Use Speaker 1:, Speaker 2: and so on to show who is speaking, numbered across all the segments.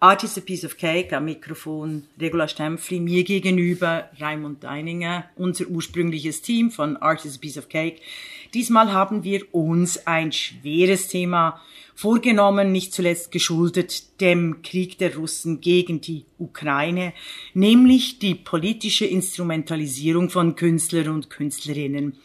Speaker 1: Art is a Piece of Cake, am Mikrofon Regula Stempfli, mir gegenüber Raimund Deininger, unser ursprüngliches Team von Art is a Piece of Cake. Diesmal haben wir uns ein schweres Thema vorgenommen, nicht zuletzt geschuldet dem Krieg der Russen gegen die Ukraine, nämlich die politische Instrumentalisierung von Künstlern und Künstlerinnen.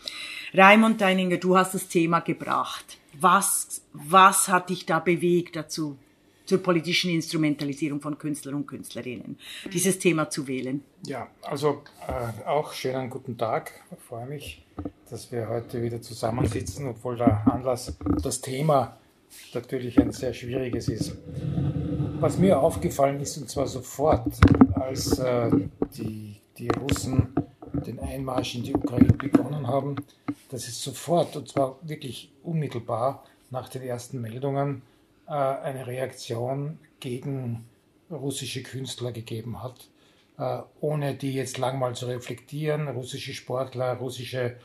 Speaker 1: Raimund Deininger, du hast das Thema gebracht. Was, was hat dich da bewegt dazu? Zur politischen Instrumentalisierung von Künstlern und Künstlerinnen, dieses Thema zu wählen.
Speaker 2: Ja, also äh, auch schönen guten Tag. Ich freue mich, dass wir heute wieder zusammensitzen, obwohl der Anlass, das Thema natürlich ein sehr schwieriges ist. Was mir aufgefallen ist, und zwar sofort, als äh, die, die Russen den Einmarsch in die Ukraine begonnen haben, dass es sofort, und zwar wirklich unmittelbar nach den ersten Meldungen, eine Reaktion gegen russische Künstler gegeben hat, äh, ohne die jetzt lang mal zu reflektieren. Russische Sportler, russische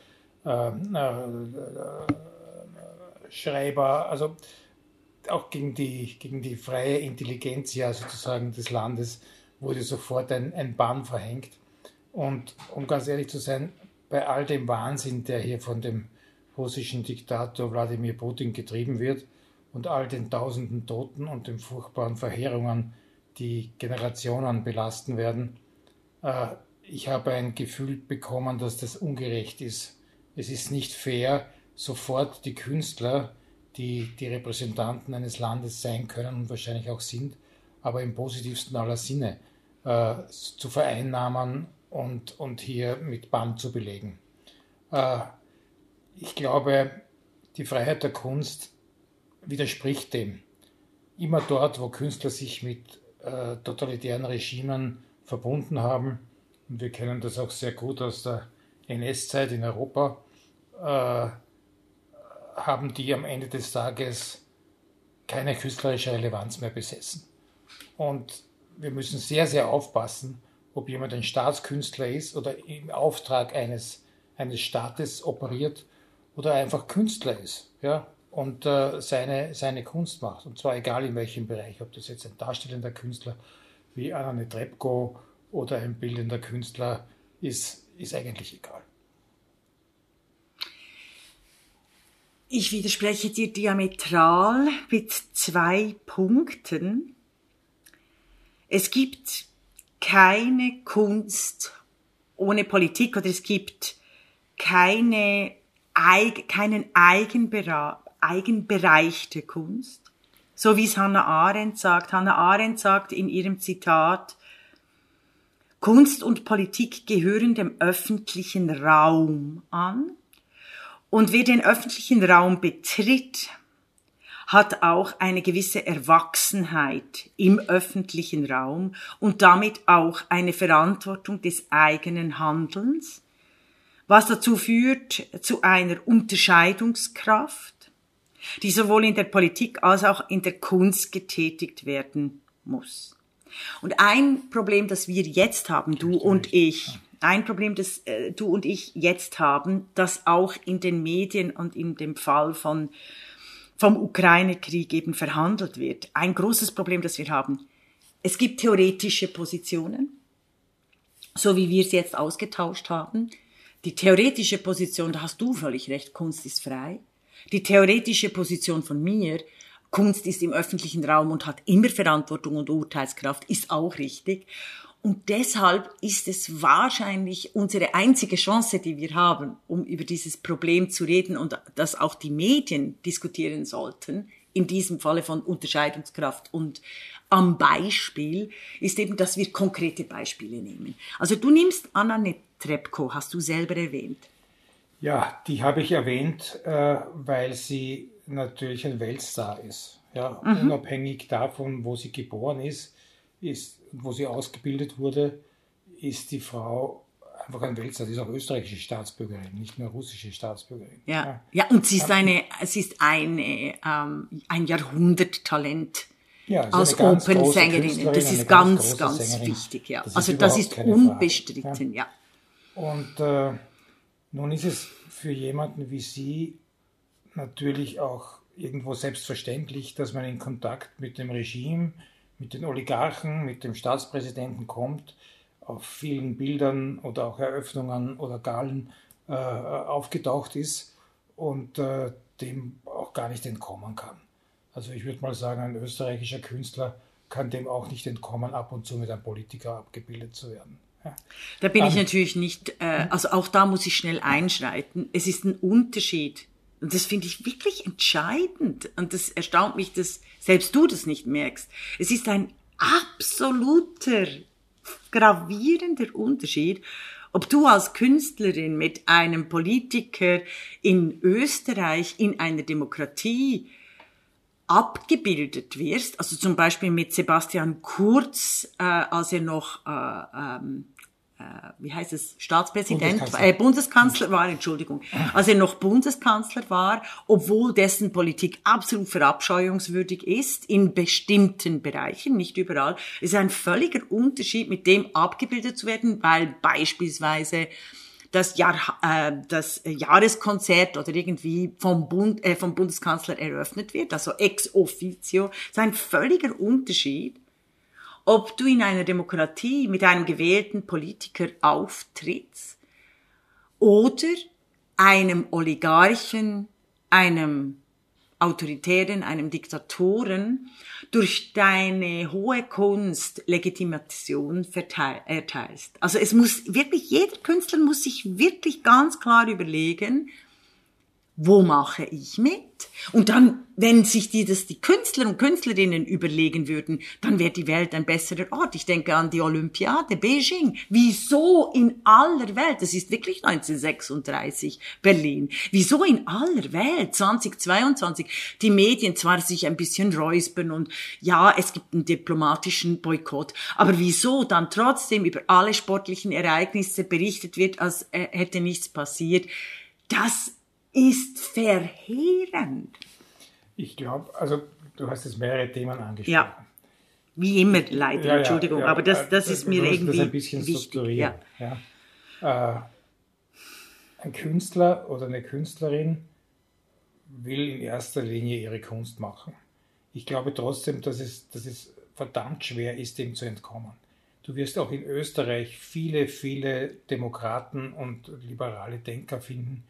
Speaker 2: äh, Schreiber, also auch gegen die, gegen die freie Intelligenz ja sozusagen des Landes wurde sofort ein, ein Bann verhängt. Und um ganz ehrlich zu sein, bei all dem Wahnsinn, der hier von dem russischen Diktator Wladimir Putin getrieben wird, und all den tausenden Toten und den furchtbaren Verheerungen, die Generationen belasten werden. Äh, ich habe ein Gefühl bekommen, dass das ungerecht ist. Es ist nicht fair, sofort die Künstler, die die Repräsentanten eines Landes sein können und wahrscheinlich auch sind, aber im positivsten aller Sinne äh, zu vereinnahmen und, und hier mit Band zu belegen. Äh, ich glaube, die Freiheit der Kunst widerspricht dem. Immer dort, wo Künstler sich mit äh, totalitären Regimen verbunden haben, und wir kennen das auch sehr gut aus der NS-Zeit in Europa, äh, haben die am Ende des Tages keine künstlerische Relevanz mehr besessen. Und wir müssen sehr, sehr aufpassen, ob jemand ein Staatskünstler ist oder im Auftrag eines, eines Staates operiert oder einfach Künstler ist. Ja? Und äh, seine, seine Kunst macht. Und zwar egal in welchem Bereich, ob das jetzt ein darstellender Künstler wie Anna Trebko oder ein bildender Künstler ist, ist eigentlich egal.
Speaker 1: Ich widerspreche dir diametral mit zwei Punkten. Es gibt keine Kunst ohne Politik oder es gibt keine, keinen Eigenbereich, eigenbereichte Kunst. So wie es Hannah Arendt sagt. Hannah Arendt sagt in ihrem Zitat, Kunst und Politik gehören dem öffentlichen Raum an. Und wer den öffentlichen Raum betritt, hat auch eine gewisse Erwachsenheit im öffentlichen Raum und damit auch eine Verantwortung des eigenen Handelns, was dazu führt zu einer Unterscheidungskraft die sowohl in der Politik als auch in der Kunst getätigt werden muss. Und ein Problem, das wir jetzt haben, du und ich, ein Problem, das äh, du und ich jetzt haben, das auch in den Medien und in dem Fall von vom Ukraine-Krieg eben verhandelt wird. Ein großes Problem, das wir haben. Es gibt theoretische Positionen, so wie wir es jetzt ausgetauscht haben. Die theoretische Position, da hast du völlig recht, Kunst ist frei. Die theoretische Position von mir, Kunst ist im öffentlichen Raum und hat immer Verantwortung und Urteilskraft, ist auch richtig. Und deshalb ist es wahrscheinlich unsere einzige Chance, die wir haben, um über dieses Problem zu reden und dass auch die Medien diskutieren sollten, in diesem Falle von Unterscheidungskraft und am Beispiel, ist eben, dass wir konkrete Beispiele nehmen. Also du nimmst Anna Netrebko, hast du selber erwähnt.
Speaker 2: Ja, die habe ich erwähnt, äh, weil sie natürlich ein Weltstar ist. Ja, mhm. Unabhängig davon, wo sie geboren ist, ist, wo sie ausgebildet wurde, ist die Frau einfach ein Weltstar. Sie ist auch österreichische Staatsbürgerin, nicht nur russische Staatsbürgerin.
Speaker 1: Ja, ja. ja und sie ist, eine, sie ist eine, ähm, ein Jahrhunderttalent. Ja, als Opernsängerin. Das ist ganz, ganz, ganz wichtig. Ja. Das also das ist unbestritten, ja.
Speaker 2: ja. Und äh, nun ist es für jemanden wie Sie natürlich auch irgendwo selbstverständlich, dass man in Kontakt mit dem Regime, mit den Oligarchen, mit dem Staatspräsidenten kommt, auf vielen Bildern oder auch Eröffnungen oder Galen äh, aufgetaucht ist und äh, dem auch gar nicht entkommen kann. Also ich würde mal sagen, ein österreichischer Künstler kann dem auch nicht entkommen, ab und zu mit einem Politiker abgebildet zu werden. Ja.
Speaker 1: Da bin um, ich natürlich nicht, äh, also auch da muss ich schnell einschreiten. Es ist ein Unterschied. Und das finde ich wirklich entscheidend. Und das erstaunt mich, dass selbst du das nicht merkst. Es ist ein absoluter, gravierender Unterschied, ob du als Künstlerin mit einem Politiker in Österreich in einer Demokratie abgebildet wirst, also zum Beispiel mit Sebastian Kurz, äh, als er noch äh, ähm, äh, wie heißt es, Staatspräsident, Bundeskanzler. Äh, Bundeskanzler war, Entschuldigung, als er noch Bundeskanzler war, obwohl dessen Politik absolut verabscheuungswürdig ist, in bestimmten Bereichen, nicht überall, ist ein völliger Unterschied, mit dem abgebildet zu werden, weil beispielsweise das, Jahr, äh, das Jahreskonzert oder irgendwie vom, Bund, äh, vom Bundeskanzler eröffnet wird, also ex officio, ist ein völliger Unterschied ob du in einer Demokratie mit einem gewählten Politiker auftrittst oder einem Oligarchen, einem Autoritären, einem Diktatoren durch deine hohe Kunst Legitimation erteilst. Also es muss wirklich, jeder Künstler muss sich wirklich ganz klar überlegen, wo mache ich mit? Und dann, wenn sich die, das die Künstler und Künstlerinnen überlegen würden, dann wäre die Welt ein besserer Ort. Ich denke an die Olympiade, Beijing. Wieso in aller Welt, das ist wirklich 1936 Berlin, wieso in aller Welt 2022 die Medien zwar sich ein bisschen räuspern und ja, es gibt einen diplomatischen Boykott, aber wieso dann trotzdem über alle sportlichen Ereignisse berichtet wird, als äh, hätte nichts passiert, das ist verheerend.
Speaker 2: Ich glaube, also du hast jetzt mehrere Themen angesprochen.
Speaker 1: Ja. Wie immer leider, ja, Entschuldigung, ja, aber das, das ist mir irgendwie das
Speaker 2: ein bisschen wichtig. Ja. Äh, ein Künstler oder eine Künstlerin will in erster Linie ihre Kunst machen. Ich glaube trotzdem, dass es, dass es verdammt schwer ist, dem zu entkommen. Du wirst auch in Österreich viele, viele Demokraten und liberale Denker finden,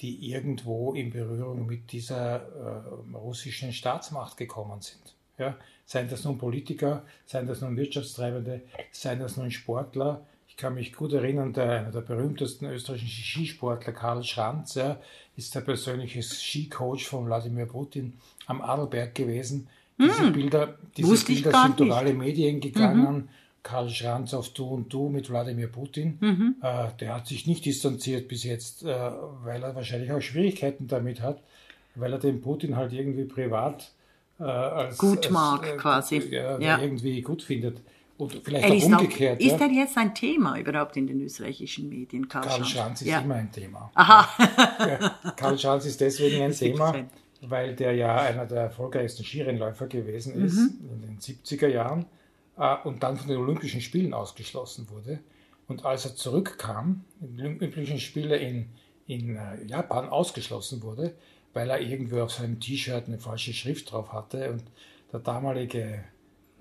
Speaker 2: die irgendwo in Berührung mit dieser äh, russischen Staatsmacht gekommen sind. Ja? Seien das nun Politiker, seien das nun Wirtschaftstreibende, seien das nun Sportler. Ich kann mich gut erinnern, der, einer der berühmtesten österreichischen Skisportler, Karl Schranz, ja, ist der persönliche Skicoach von Wladimir Putin am Adelberg gewesen. Diese hm, Bilder, diese Bilder sind durch alle Medien gegangen. Mhm Karl Schranz auf Du und Du mit Wladimir Putin. Mhm. Äh, der hat sich nicht distanziert bis jetzt, äh, weil er wahrscheinlich auch Schwierigkeiten damit hat, weil er den Putin halt irgendwie privat
Speaker 1: äh, als gut mag
Speaker 2: äh,
Speaker 1: quasi.
Speaker 2: Ja, ja. irgendwie gut findet. Und vielleicht er auch umgekehrt.
Speaker 1: Auch, ist er jetzt ein Thema überhaupt in den österreichischen Medien,
Speaker 2: Karl, Karl Schranz? Schranz ist immer ein Thema.
Speaker 1: Aha.
Speaker 2: Karl Schranz ist deswegen ein Thema, weil der ja einer der erfolgreichsten Skirennläufer gewesen ist mhm. in den 70er Jahren und dann von den Olympischen Spielen ausgeschlossen wurde. Und als er zurückkam, in den Olympischen Spiele in, in äh, Japan ausgeschlossen wurde, weil er irgendwo auf seinem T-Shirt eine falsche Schrift drauf hatte und der damalige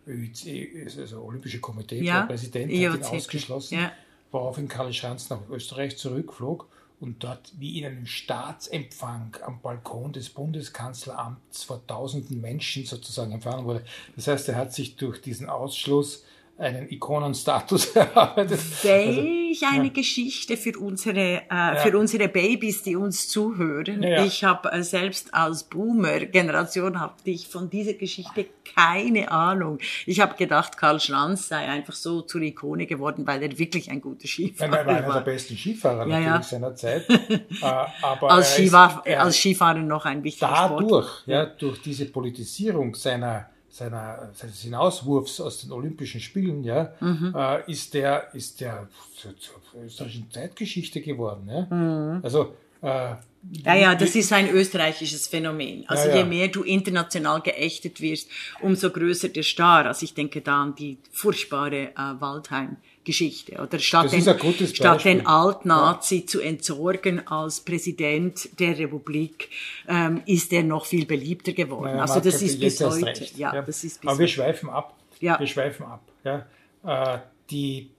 Speaker 2: also Olympische Komitee, ja, Präsident, hat ihn ausgeschlossen, ja. woraufhin Karl Schanz nach Österreich zurückflog und dort wie in einem Staatsempfang am Balkon des Bundeskanzleramts vor tausenden Menschen sozusagen empfangen wurde. Das heißt, er hat sich durch diesen Ausschluss einen Ikonenstatus erarbeitet.
Speaker 1: Welch also, eine ja. Geschichte für unsere, äh, ja. für unsere Babys, die uns zuhören. Ja, ich habe äh, selbst als Boomer-Generation hatte ich von dieser Geschichte keine Ahnung. Ich habe gedacht, Karl Schranz sei einfach so zur Ikone geworden, weil er wirklich ein guter Skifahrer war.
Speaker 2: Er war einer der besten Skifahrer natürlich seiner Zeit.
Speaker 1: äh, aber als, Skifahr ist, als Skifahrer noch ein wichtiger
Speaker 2: dadurch, Sport. Ja, durch diese Politisierung seiner seiner, seines Hinauswurfs aus den Olympischen Spielen, ja, mhm. äh, ist der, ist der zur, zur österreichischen Zeitgeschichte geworden. Ja? Mhm. Also
Speaker 1: äh, ja, ja, das ist ein österreichisches Phänomen. Also ja, ja. je mehr du international geächtet wirst, umso größer der Star. Also ich denke da an die furchtbare äh, Waldheim. Geschichte. Oder statt, den, statt den Altnazi ja. zu entsorgen als Präsident der Republik, ähm, ist er noch viel beliebter geworden. Naja, also das ist bis heute.
Speaker 2: Ja, ja, das ist bis Aber wir schweifen ab.
Speaker 1: Ja.
Speaker 2: Wir schweifen ab. Ja. Äh, die,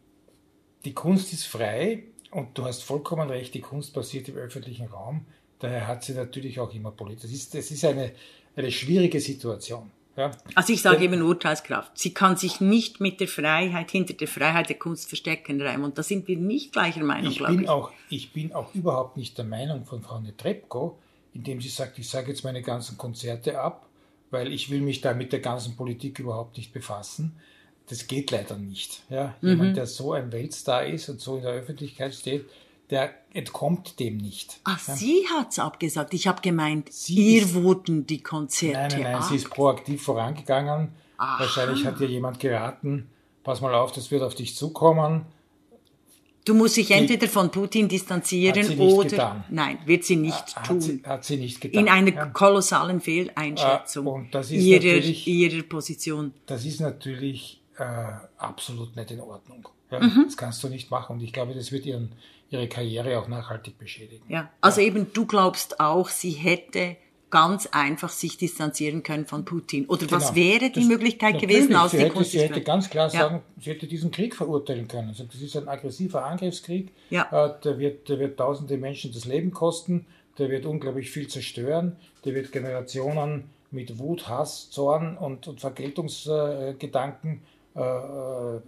Speaker 2: die Kunst ist frei und du hast vollkommen recht, die Kunst passiert im öffentlichen Raum. Daher hat sie natürlich auch immer Politik. Das ist, das ist eine, eine schwierige Situation. Ja.
Speaker 1: Also ich sage eben Urteilskraft. Sie kann sich nicht mit der Freiheit, hinter der Freiheit der Kunst verstecken, Reim. Und da sind wir nicht gleicher Meinung,
Speaker 2: Ich
Speaker 1: glaube
Speaker 2: bin,
Speaker 1: ich.
Speaker 2: auch, ich bin auch überhaupt nicht der Meinung von Frau Netrebko, indem sie sagt, ich sage jetzt meine ganzen Konzerte ab, weil ich will mich da mit der ganzen Politik überhaupt nicht befassen. Das geht leider nicht. Ja?
Speaker 1: Mhm.
Speaker 2: Jemand, der so ein Weltstar ist und so in der Öffentlichkeit steht, der entkommt dem nicht.
Speaker 1: Ach, sie hat's abgesagt. Ich habe gemeint,
Speaker 2: Sie
Speaker 1: ihr wurden die Konzerte
Speaker 2: Nein, nein, nein,
Speaker 1: ab.
Speaker 2: sie ist proaktiv vorangegangen. Wahrscheinlich hat ihr jemand geraten, pass mal auf, das wird auf dich zukommen.
Speaker 1: Du musst dich entweder von Putin distanzieren
Speaker 2: Hat sie nicht
Speaker 1: oder
Speaker 2: getan.
Speaker 1: nein, wird sie nicht
Speaker 2: Hat
Speaker 1: tun.
Speaker 2: sie, hat sie nicht getan.
Speaker 1: in einer
Speaker 2: Ja.
Speaker 1: kolossalen Fehleinschätzung
Speaker 2: Äh, und das ist
Speaker 1: ihrer, ihrer Position.
Speaker 2: Das ist natürlich äh, absolut nicht in Ordnung. Ja,
Speaker 1: Mhm.
Speaker 2: Das kannst du nicht machen und ich glaube, das wird ihren, ihre Karriere auch nachhaltig beschädigen.
Speaker 1: Ja. Also eben, du glaubst auch, sie hätte ganz einfach sich distanzieren können von Putin. Oder was
Speaker 2: Genau.
Speaker 1: wäre die
Speaker 2: Das-
Speaker 1: Möglichkeit gewesen aus
Speaker 2: sie
Speaker 1: der
Speaker 2: hätte, sie hätte ganz klar
Speaker 1: Ja.
Speaker 2: sagen, sie hätte diesen Krieg verurteilen können. Also das ist ein aggressiver Angriffskrieg.
Speaker 1: Ja.
Speaker 2: Äh, der, wird, der wird tausende Menschen das Leben kosten. Der wird unglaublich viel zerstören. Der wird Generationen mit Wut, Hass, Zorn und, und Vergeltungsgedanken äh, äh,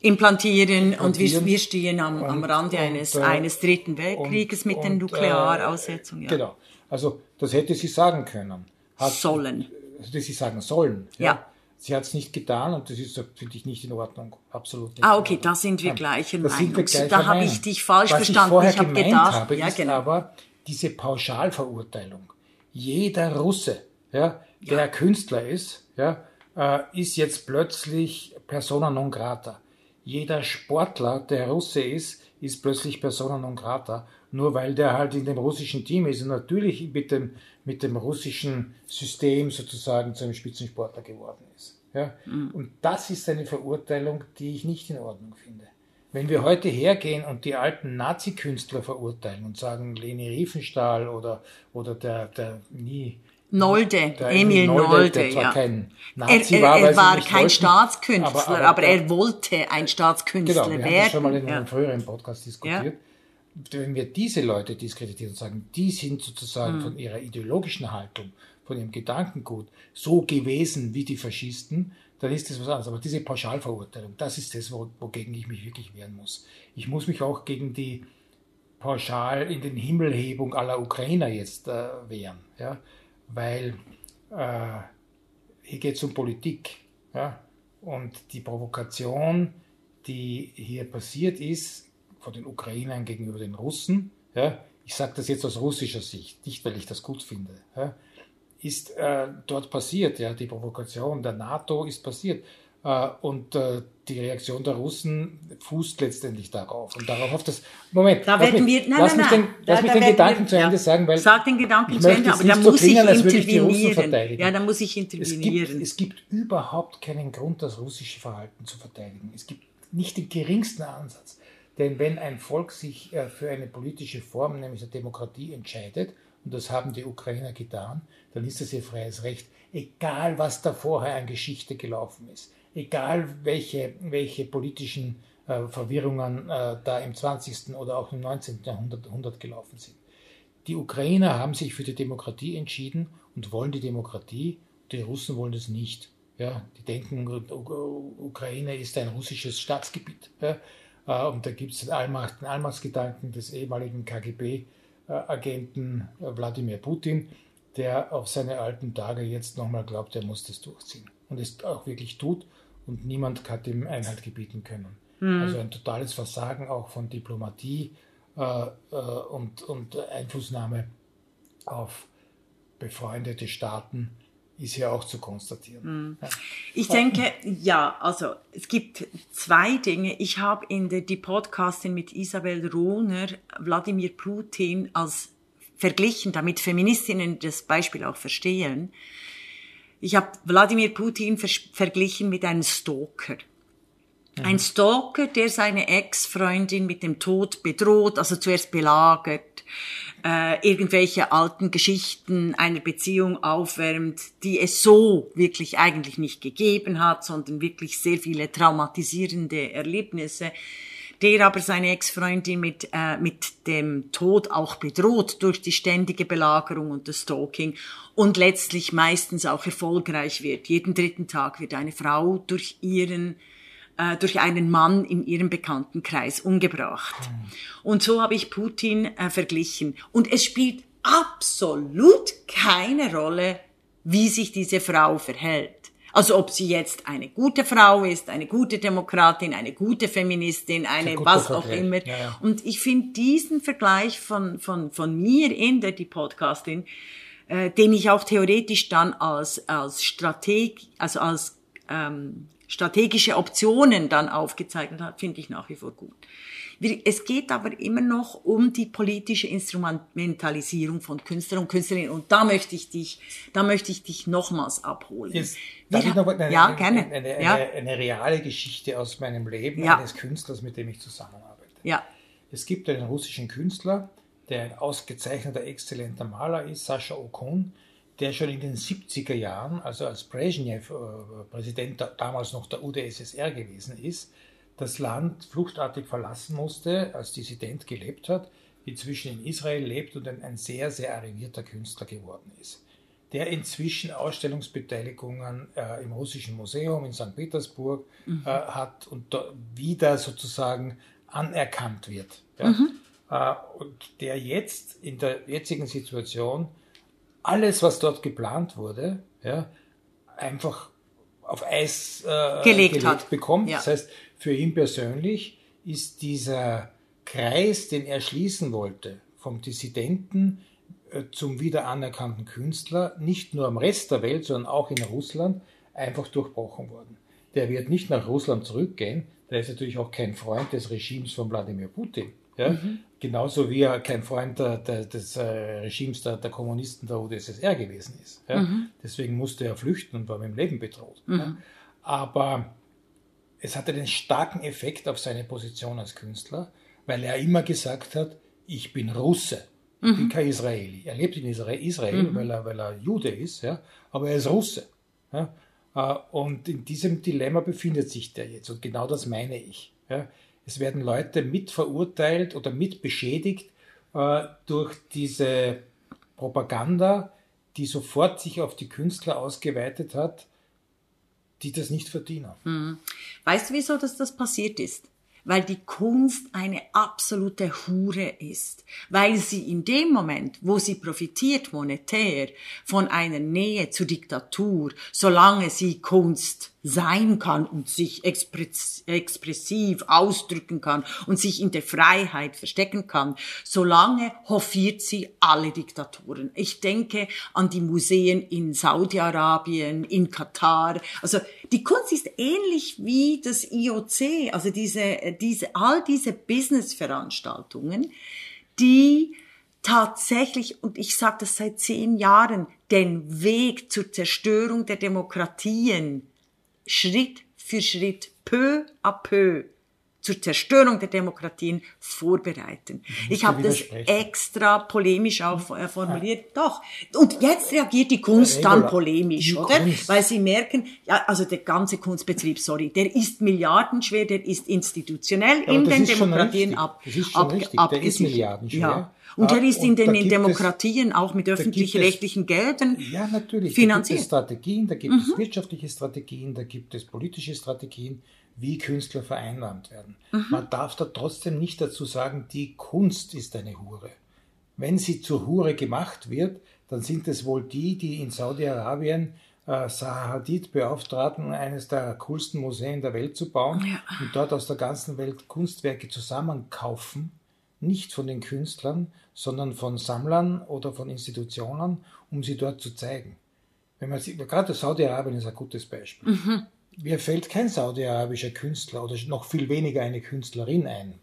Speaker 1: implantieren und wir, wir stehen am, am
Speaker 2: Und-
Speaker 1: Rande
Speaker 2: und,
Speaker 1: eines,
Speaker 2: äh,
Speaker 1: eines dritten Weltkrieges mit den
Speaker 2: und,
Speaker 1: Nuklearaussetzungen. Ja.
Speaker 2: Genau. Also das hätte sie sagen können. Hat,
Speaker 1: Sollen.
Speaker 2: Hätte sie sagen sollen.
Speaker 1: Ja.
Speaker 2: Sie hat es nicht getan und das ist, finde ich, nicht in Ordnung. Absolut nicht.
Speaker 1: Ah, okay, da sind wir
Speaker 2: Ja,
Speaker 1: gleicher Meinung.
Speaker 2: gleicher
Speaker 1: Da habe ich dich falsch
Speaker 2: Was
Speaker 1: verstanden.
Speaker 2: Ich, vorher
Speaker 1: Ich habe
Speaker 2: gemeint
Speaker 1: gedacht,
Speaker 2: habe,
Speaker 1: ja,
Speaker 2: ist
Speaker 1: genau.
Speaker 2: aber diese Pauschalverurteilung. Jeder Russe, ja, der Künstler ist, ja, äh, ist jetzt plötzlich persona non grata. Jeder Sportler, der Russe ist, ist plötzlich persona non grata, nur weil der halt in dem russischen Team ist und natürlich mit dem, mit dem russischen System sozusagen zu einem Spitzensportler geworden ist. Ja? Und das ist eine Verurteilung, die ich nicht in Ordnung finde. Wenn wir heute hergehen und die alten Nazi-Künstler verurteilen und sagen, Leni Riefenstahl oder, oder der, der nie.
Speaker 1: Nolde,
Speaker 2: der
Speaker 1: Emil Nolde,
Speaker 2: zwar
Speaker 1: ja.
Speaker 2: kein
Speaker 1: Er,
Speaker 2: Nazi
Speaker 1: er,
Speaker 2: war,
Speaker 1: er
Speaker 2: sie
Speaker 1: war
Speaker 2: nicht
Speaker 1: kein
Speaker 2: wollten,
Speaker 1: Staatskünstler, aber,
Speaker 2: der-
Speaker 1: er wollte ein Staatskünstler
Speaker 2: Genau, wir haben
Speaker 1: werden.
Speaker 2: das schon mal in
Speaker 1: ja.
Speaker 2: einem früheren Podcast diskutiert. Wenn wir diese Leute diskreditieren und sagen, die sind sozusagen
Speaker 1: Hm.
Speaker 2: von ihrer ideologischen Haltung, von ihrem Gedankengut so gewesen wie die Faschisten, dann ist das was anderes. Aber diese Pauschalverurteilung, das ist das, wo, wogegen ich mich wirklich wehren muss. Ich muss mich auch gegen die pauschal in den Himmelhebung aller Ukrainer jetzt äh, wehren, ja? Weil äh, hier geht es um Politik. Ja? Und die Provokation, die hier passiert ist, von den Ukrainern gegenüber den Russen, ja? ich sage das jetzt aus russischer Sicht, nicht weil ich das gut finde, ja? ist äh, dort passiert. Ja? Die Provokation der NATO ist passiert. Äh, und äh, die Reaktion der Russen fußt letztendlich darauf. Und darauf auf das. Moment,
Speaker 1: Da
Speaker 2: lass
Speaker 1: werden
Speaker 2: mich,
Speaker 1: wir, nein,
Speaker 2: lass
Speaker 1: nein,
Speaker 2: mich
Speaker 1: nein.
Speaker 2: den, lass
Speaker 1: Da-
Speaker 2: mich den Gedanken
Speaker 1: wir-
Speaker 2: zu Ende
Speaker 1: ja.
Speaker 2: sagen, weil
Speaker 1: Sag den Gedanken
Speaker 2: ich
Speaker 1: zu Ende, aber da
Speaker 2: nicht so
Speaker 1: muss ich
Speaker 2: klingen, ich die Russen
Speaker 1: intervenieren.
Speaker 2: verteidigen.
Speaker 1: Ja, da muss ich
Speaker 2: Es gibt,
Speaker 1: intervenieren.
Speaker 2: es gibt überhaupt keinen Grund, das russische Verhalten zu verteidigen. Es gibt nicht den geringsten Ansatz. Denn wenn ein Volk sich äh, für eine politische Form, nämlich der Demokratie, entscheidet, und das haben die Ukrainer getan, dann ist das ihr freies Recht, egal was da vorher an Geschichte gelaufen ist, egal welche, welche politischen äh, Verwirrungen äh, da im 20. oder auch im 19. Jahrhundert, Jahrhundert gelaufen sind. Die Ukrainer haben sich für die Demokratie entschieden und wollen die Demokratie. Die Russen wollen das nicht. Ja, die denken, Ukraine ist ein russisches Staatsgebiet. Ja, Äh, und da gibt es den, Allmacht, den Allmachtsgedanken des ehemaligen KGB-Agenten äh, Wladimir Putin, der auf seine alten Tage jetzt nochmal glaubt, er muss das durchziehen. Und es auch wirklich tut und niemand hat ihm Einhalt gebieten können. Also ein totales Versagen auch von Diplomatie äh, äh, und, und Einflussnahme auf befreundete Staaten ist hier auch zu konstatieren. Ja.
Speaker 1: Ich denke, ja, also es gibt zwei Dinge. Ich habe in der die Podcastin mit Isabel Rohner Wladimir Putin als verglichen, damit Feministinnen das Beispiel auch verstehen. Ich habe Wladimir Putin vers- verglichen mit einem Stalker. Ein Stalker, der seine Ex-Freundin mit dem Tod bedroht, also zuerst belagert, äh, irgendwelche alten Geschichten einer Beziehung aufwärmt, die es so wirklich eigentlich nicht gegeben hat, sondern wirklich sehr viele traumatisierende Erlebnisse der aber seine Ex-Freundin mit, äh, mit dem Tod auch bedroht durch die ständige Belagerung und das Stalking und letztlich meistens auch erfolgreich wird. Jeden dritten Tag wird eine Frau durch ihren äh, durch einen Mann in ihrem Bekanntenkreis umgebracht. Mhm. Und so habe ich Putin äh, verglichen. Und es spielt absolut keine Rolle, wie sich diese Frau verhält. Also ob sie jetzt eine gute Frau ist, eine gute Demokratin, eine gute Feministin, eine was auch immer. Ja, ja. Und ich finde diesen Vergleich von, von, von mir in der die Podcastin, äh, den ich auch theoretisch dann als, als Strateg, also als ähm, strategische Optionen dann aufgezeichnet hat, finde ich nach wie vor gut. Es geht aber immer noch um die politische Instrumentalisierung von Künstlern und Künstlerinnen. Und da möchte ich dich, da möchte ich dich nochmals abholen.
Speaker 2: Jetzt, darf ich noch eine, ja, gerne. Eine, eine, ja. eine, eine reale Geschichte aus meinem Leben ja. eines Künstlers, mit dem ich zusammenarbeite.
Speaker 1: Ja.
Speaker 2: Es gibt einen russischen Künstler, der ein ausgezeichneter, exzellenter Maler ist, Sascha Okun, der schon in den 70er Jahren, also als Brezhnev äh, Präsident damals noch der UdSSR gewesen ist, das Land fluchtartig verlassen musste, als Dissident gelebt hat, inzwischen in Israel lebt und ein, ein sehr, sehr arrivierter Künstler geworden ist, der inzwischen Ausstellungsbeteiligungen äh, im Russischen Museum in St. Petersburg mhm. äh, hat und wieder sozusagen anerkannt wird. Ja? Mhm. Äh, und der jetzt in der jetzigen Situation alles, was dort geplant wurde, ja, einfach auf Eis äh, gelegt, gelegt hat. bekommt. Ja. Das heißt, für ihn persönlich ist dieser Kreis, den er schließen wollte, vom Dissidenten äh, zum wieder anerkannten Künstler, nicht nur am Rest der Welt, sondern auch in Russland, einfach durchbrochen worden. Der wird nicht nach Russland zurückgehen, der ist natürlich auch kein Freund des Regimes von Wladimir Putin. Ja? Mhm. Genauso wie er kein Freund der, der, des äh, Regimes der, der, Kommunisten der UdSSR gewesen ist. Ja? Mhm. Deswegen musste er flüchten und war mit dem Leben bedroht. Mhm. Ja? Aber es hatte den starken Effekt auf seine Position als Künstler, weil er immer gesagt hat, ich bin Russe, ich bin mhm. kein Israeli. Er lebt in Israel, mhm. weil, er, weil er Jude ist, ja? aber er ist Russe. Ja? Äh, und in diesem Dilemma befindet sich der jetzt. Und genau das meine ich. Ja? Es werden Leute mitverurteilt oder mitbeschädigt äh, durch diese Propaganda, die sofort sich auf die Künstler ausgeweitet hat, die das nicht verdienen.
Speaker 1: Hm. Weißt du, wieso dass das passiert ist? weil die Kunst eine absolute Hure ist, weil sie in dem Moment, wo sie profitiert monetär von einer Nähe zur Diktatur, solange sie Kunst sein kann und sich expressiv ausdrücken kann und sich in der Freiheit verstecken kann, solange hofiert sie alle Diktaturen. Ich denke an die Museen in Saudi-Arabien, in Katar. Also die Kunst ist ähnlich wie das IOC, also diese, diese, all diese Business-Veranstaltungen, die tatsächlich, und ich sage das seit zehn Jahren, den Weg zur Zerstörung der Demokratien Schritt für Schritt, peu à peu, zur Zerstörung der Demokratien vorbereiten. Ich habe das extra polemisch auch äh, formuliert. Ja. Doch. Und jetzt reagiert die Kunst dann polemisch, die oder? Kunst. Weil sie merken, ja, also der ganze Kunstbetrieb, sorry, der ist milliardenschwer, der ist institutionell ja, in den Demokratien ab,
Speaker 2: ab, richtig. Der ist milliardenschwer. Ja.
Speaker 1: Und er ist in den in Demokratien auch mit öffentlich-rechtlichen Geldern
Speaker 2: ja, natürlich. finanziert. Da gibt es Strategien, da gibt mhm. es wirtschaftliche Strategien, da gibt es politische Strategien, wie Künstler vereinnahmt werden. Mhm. Man darf da trotzdem nicht dazu sagen, die Kunst ist eine Hure. Wenn sie zur Hure gemacht wird, dann sind es wohl die, die in Saudi-Arabien äh, Zaha Hadid beauftragen, eines der coolsten Museen der Welt zu bauen ja. und dort aus der ganzen Welt Kunstwerke zusammenkaufen, nicht von den Künstlern, sondern von Sammlern oder von Institutionen, um sie dort zu zeigen. Wenn man sieht, gerade Saudi-Arabien ist ein gutes Beispiel. Mhm. Mir fällt kein saudi-arabischer Künstler oder noch viel weniger eine Künstlerin ein.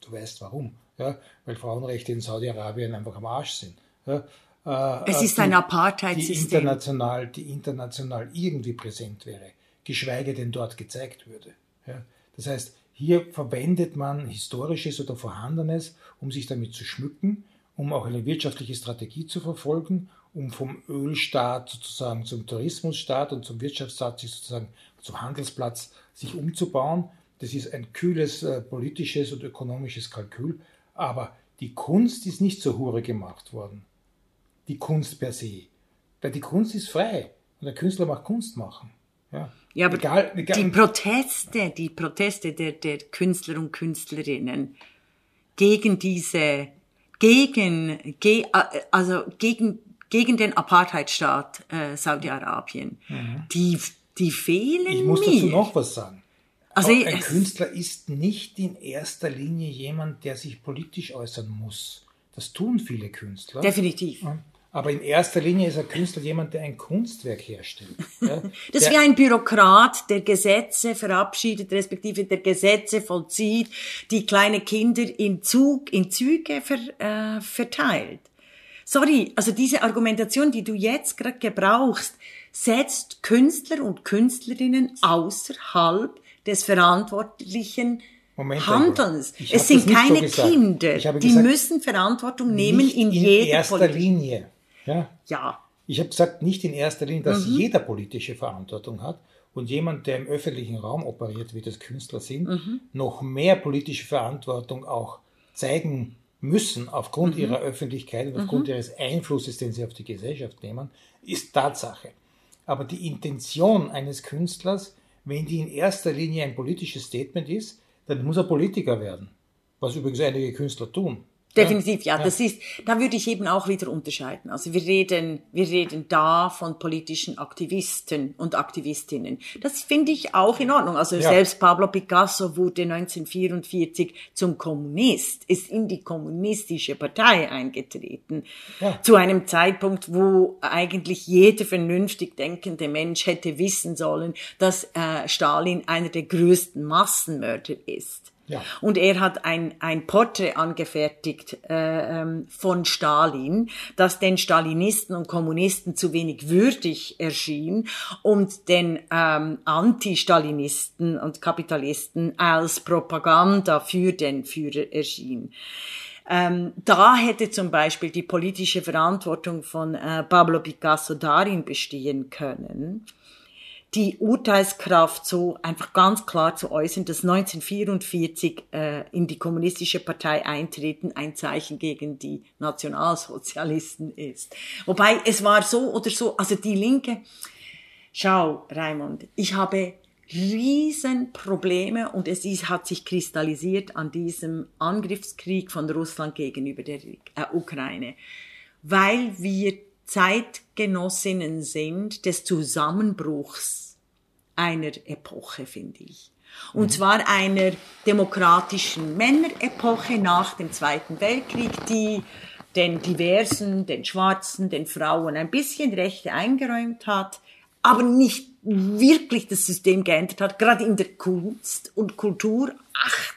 Speaker 2: Du weißt warum. Ja? Weil Frauenrechte in Saudi-Arabien einfach am Arsch sind. Ja?
Speaker 1: Äh, es ist die, ein Apartheid-System.
Speaker 2: Die international, die international irgendwie präsent wäre, geschweige denn dort gezeigt würde. Ja? Das heißt, hier verwendet man Historisches oder Vorhandenes, um sich damit zu schmücken, um auch eine wirtschaftliche Strategie zu verfolgen, um vom Ölstaat sozusagen zum Tourismusstaat und zum Wirtschaftsstaat sich sozusagen zum Handelsplatz sich umzubauen. Das ist ein kühles äh, politisches und ökonomisches Kalkül, aber die Kunst ist nicht zur Hure gemacht worden. Die Kunst per se. Weil die Kunst ist frei und der Künstler macht Kunst machen. Ja,
Speaker 1: ja aber egal, egal. die Proteste, die Proteste der, der Künstler und Künstlerinnen gegen diese, gegen, ge, also gegen, gegen den Apartheidstaat äh, Saudi-Arabien, mhm. die, die fehlen
Speaker 2: Ich muss mir. dazu noch was sagen. Also Auch ein Künstler ist nicht in erster Linie jemand, der sich politisch äußern muss. Das tun viele Künstler.
Speaker 1: Definitiv.
Speaker 2: Aber in erster Linie ist ein Künstler jemand, der ein Kunstwerk herstellt. Ja?
Speaker 1: das ist wie ein Bürokrat, der Gesetze verabschiedet, respektive der Gesetze vollzieht, die kleine Kinder in Zug, in Züge ver, äh, verteilt. Sorry, also diese Argumentation, die du jetzt gerade gebrauchst, setzt Künstler und Künstlerinnen außerhalb des verantwortlichen Moment, Handelns. Es sind keine so Kinder, die gesagt, müssen Verantwortung nehmen in, in jeder
Speaker 2: erster Politik. Linie. Ja.
Speaker 1: ja.
Speaker 2: Ich habe gesagt, nicht in erster Linie, dass mhm. jeder politische Verantwortung hat und jemand, der im öffentlichen Raum operiert, wie das Künstler sind, mhm. noch mehr politische Verantwortung auch zeigen müssen aufgrund mhm. ihrer Öffentlichkeit und aufgrund mhm. ihres Einflusses, den sie auf die Gesellschaft nehmen, ist Tatsache. Aber die Intention eines Künstlers, wenn die in erster Linie ein politisches Statement ist, dann muss er Politiker werden. Was übrigens einige Künstler tun.
Speaker 1: Definitiv, ja. ja. Das ist, da würde ich eben auch wieder unterscheiden. Also wir reden, wir reden da von politischen Aktivisten und Aktivistinnen. Das finde ich auch in Ordnung. Also ja. selbst Pablo Picasso wurde 1944 zum Kommunist, ist in die kommunistische Partei eingetreten. Ja. Zu einem Zeitpunkt, wo eigentlich jeder vernünftig denkende Mensch hätte wissen sollen, dass äh, Stalin einer der größten Massenmörder ist. Ja. Und er hat ein, ein Porträt angefertigt äh, ähm, von Stalin, das den Stalinisten und Kommunisten zu wenig würdig erschien und den ähm, Anti-Stalinisten und Kapitalisten als Propaganda für den Führer erschien. Ähm, da hätte zum Beispiel die politische Verantwortung von äh, Pablo Picasso darin bestehen können, die Urteilskraft so einfach ganz klar zu äußern, dass 1944 äh, in die kommunistische Partei eintreten ein Zeichen gegen die Nationalsozialisten ist. Wobei es war so oder so, also die Linke, schau, Raimund, ich habe riesen Probleme und es ist, hat sich kristallisiert an diesem Angriffskrieg von Russland gegenüber der äh, Ukraine, weil wir Zeitgenossinnen sind des Zusammenbruchs einer Epoche, finde ich. Und mhm. zwar einer demokratischen Männerepoche nach dem Zweiten Weltkrieg, die den Diversen, den Schwarzen, den Frauen ein bisschen Rechte eingeräumt hat, aber nicht wirklich das System geändert hat, gerade in der Kunst und Kultur.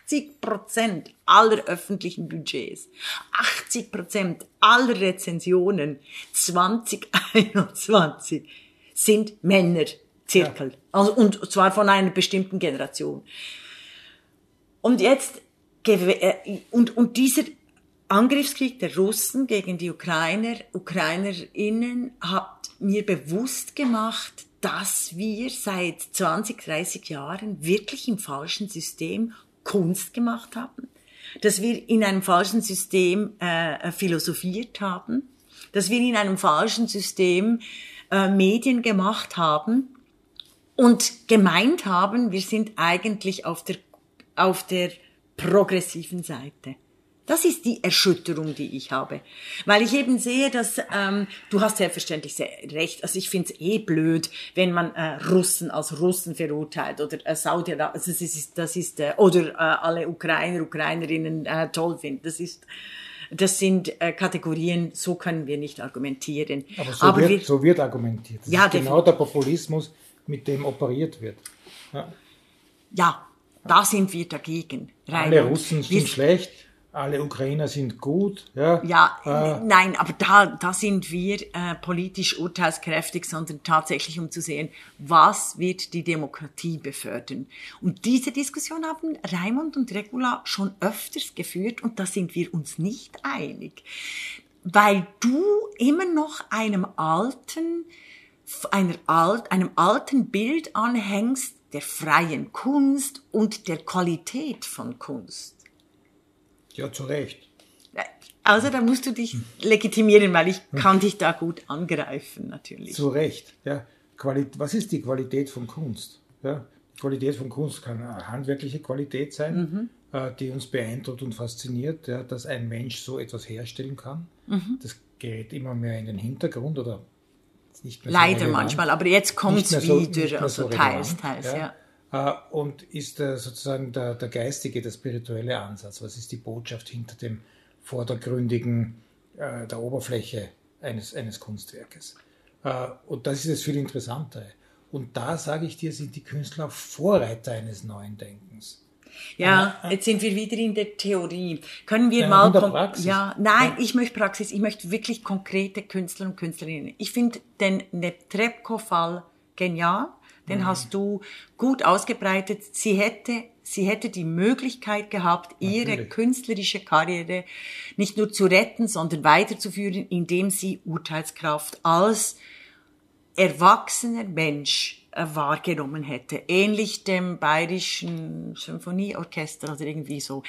Speaker 1: 80 Prozent aller öffentlichen Budgets, 80 Prozent aller Rezensionen 2021 sind Männerzirkel. Ja. Also, und zwar von einer bestimmten Generation. Und jetzt, äh, und, und dieser Angriffskrieg der Russen gegen die Ukrainer, Ukrainerinnen hat mir bewusst gemacht, dass wir seit 20, 30 Jahren wirklich im falschen System Kunst gemacht haben, dass wir in einem falschen System äh, philosophiert haben, dass wir in einem falschen System äh, Medien gemacht haben. Und gemeint haben, wir sind eigentlich auf der, auf der progressiven Seite. Das ist die Erschütterung, die ich habe. Weil ich eben sehe, dass ähm, du hast selbstverständlich sehr recht. Also ich finde es eh blöd, wenn man äh, Russen als Russen verurteilt oder äh, Saudi also das ist, das ist äh, oder äh, alle Ukrainer, Ukrainerinnen äh, toll findet. Das ist das sind äh, Kategorien, so können wir nicht argumentieren.
Speaker 2: Aber so, Aber wird, wir, so wird argumentiert. Das ja, ist genau der Populismus, mit dem operiert wird.
Speaker 1: Ja, ja da sind wir dagegen.
Speaker 2: Alle Russen sind wir, schlecht alle Ukrainer sind gut. Ja,
Speaker 1: ja äh, nein, aber da, da sind wir äh, politisch urteilskräftig, sondern tatsächlich um zu sehen, was wird die Demokratie befördern. Und diese Diskussion haben Raimund und Regula schon öfters geführt und da sind wir uns nicht einig. Weil du immer noch einem alten, einer alt, einem alten Bild anhängst der freien Kunst und der Qualität von Kunst.
Speaker 2: Ja, zu Recht.
Speaker 1: Also da musst du dich legitimieren, weil ich kann dich da gut angreifen, natürlich.
Speaker 2: Zu Recht, ja. Was ist die Qualität von Kunst? Ja, die Qualität von Kunst kann eine handwerkliche Qualität sein, mhm. Äh, die uns beeindruckt und fasziniert, ja, dass ein Mensch so etwas herstellen kann. Mhm. Das gerät immer mehr in den Hintergrund oder
Speaker 1: nicht mehr Leider so manchmal, aber jetzt kommt es so, wieder, also so teils, teils, ja. ja.
Speaker 2: Äh, und ist sozusagen der, der geistige, der spirituelle Ansatz? Was ist die Botschaft hinter dem vordergründigen, äh, der Oberfläche eines, eines Kunstwerkes? Äh, und das ist das viel Interessantere. Und da, sage ich dir, sind die Künstler Vorreiter eines neuen Denkens.
Speaker 1: Ja, jetzt sind wir wieder in der Theorie. Können wir ja, mal Praxis. Ja, nein, ich möchte Praxis, ich möchte wirklich konkrete Künstler und Künstlerinnen. Ich finde den Neptrepko-Fall genial. Den mhm. hast du gut ausgebreitet. Sie hätte, sie hätte die Möglichkeit gehabt, Natürlich. ihre künstlerische Karriere nicht nur zu retten, sondern weiterzuführen, indem sie Urteilskraft als erwachsener Mensch äh, wahrgenommen hätte. Ähnlich dem bayerischen Symphonieorchester oder irgendwie so.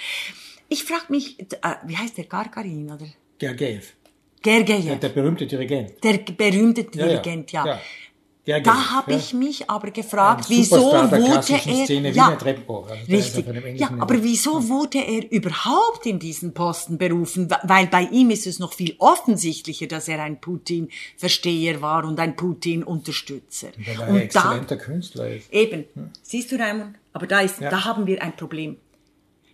Speaker 1: Ich frage mich, äh, wie heißt der Gargarin oder?
Speaker 2: Gergiev.
Speaker 1: Gergiev.
Speaker 2: Der, der berühmte Dirigent.
Speaker 1: Der berühmte Dirigent, ja. ja. ja. Ja, da habe ja. ich mich aber gefragt, wieso wurde er
Speaker 2: Szene,
Speaker 1: ja,
Speaker 2: also
Speaker 1: richtig, ja, aber wieso wurde er überhaupt in diesen Posten berufen? Weil bei ihm ist es noch viel offensichtlicher, dass er ein Putin-Versteher war und ein Putin-Unterstützer.
Speaker 2: Und er ein exzellenter da, Künstler ist.
Speaker 1: Eben, hm. siehst du, Raimund? Aber da ist, ja. da haben wir ein Problem.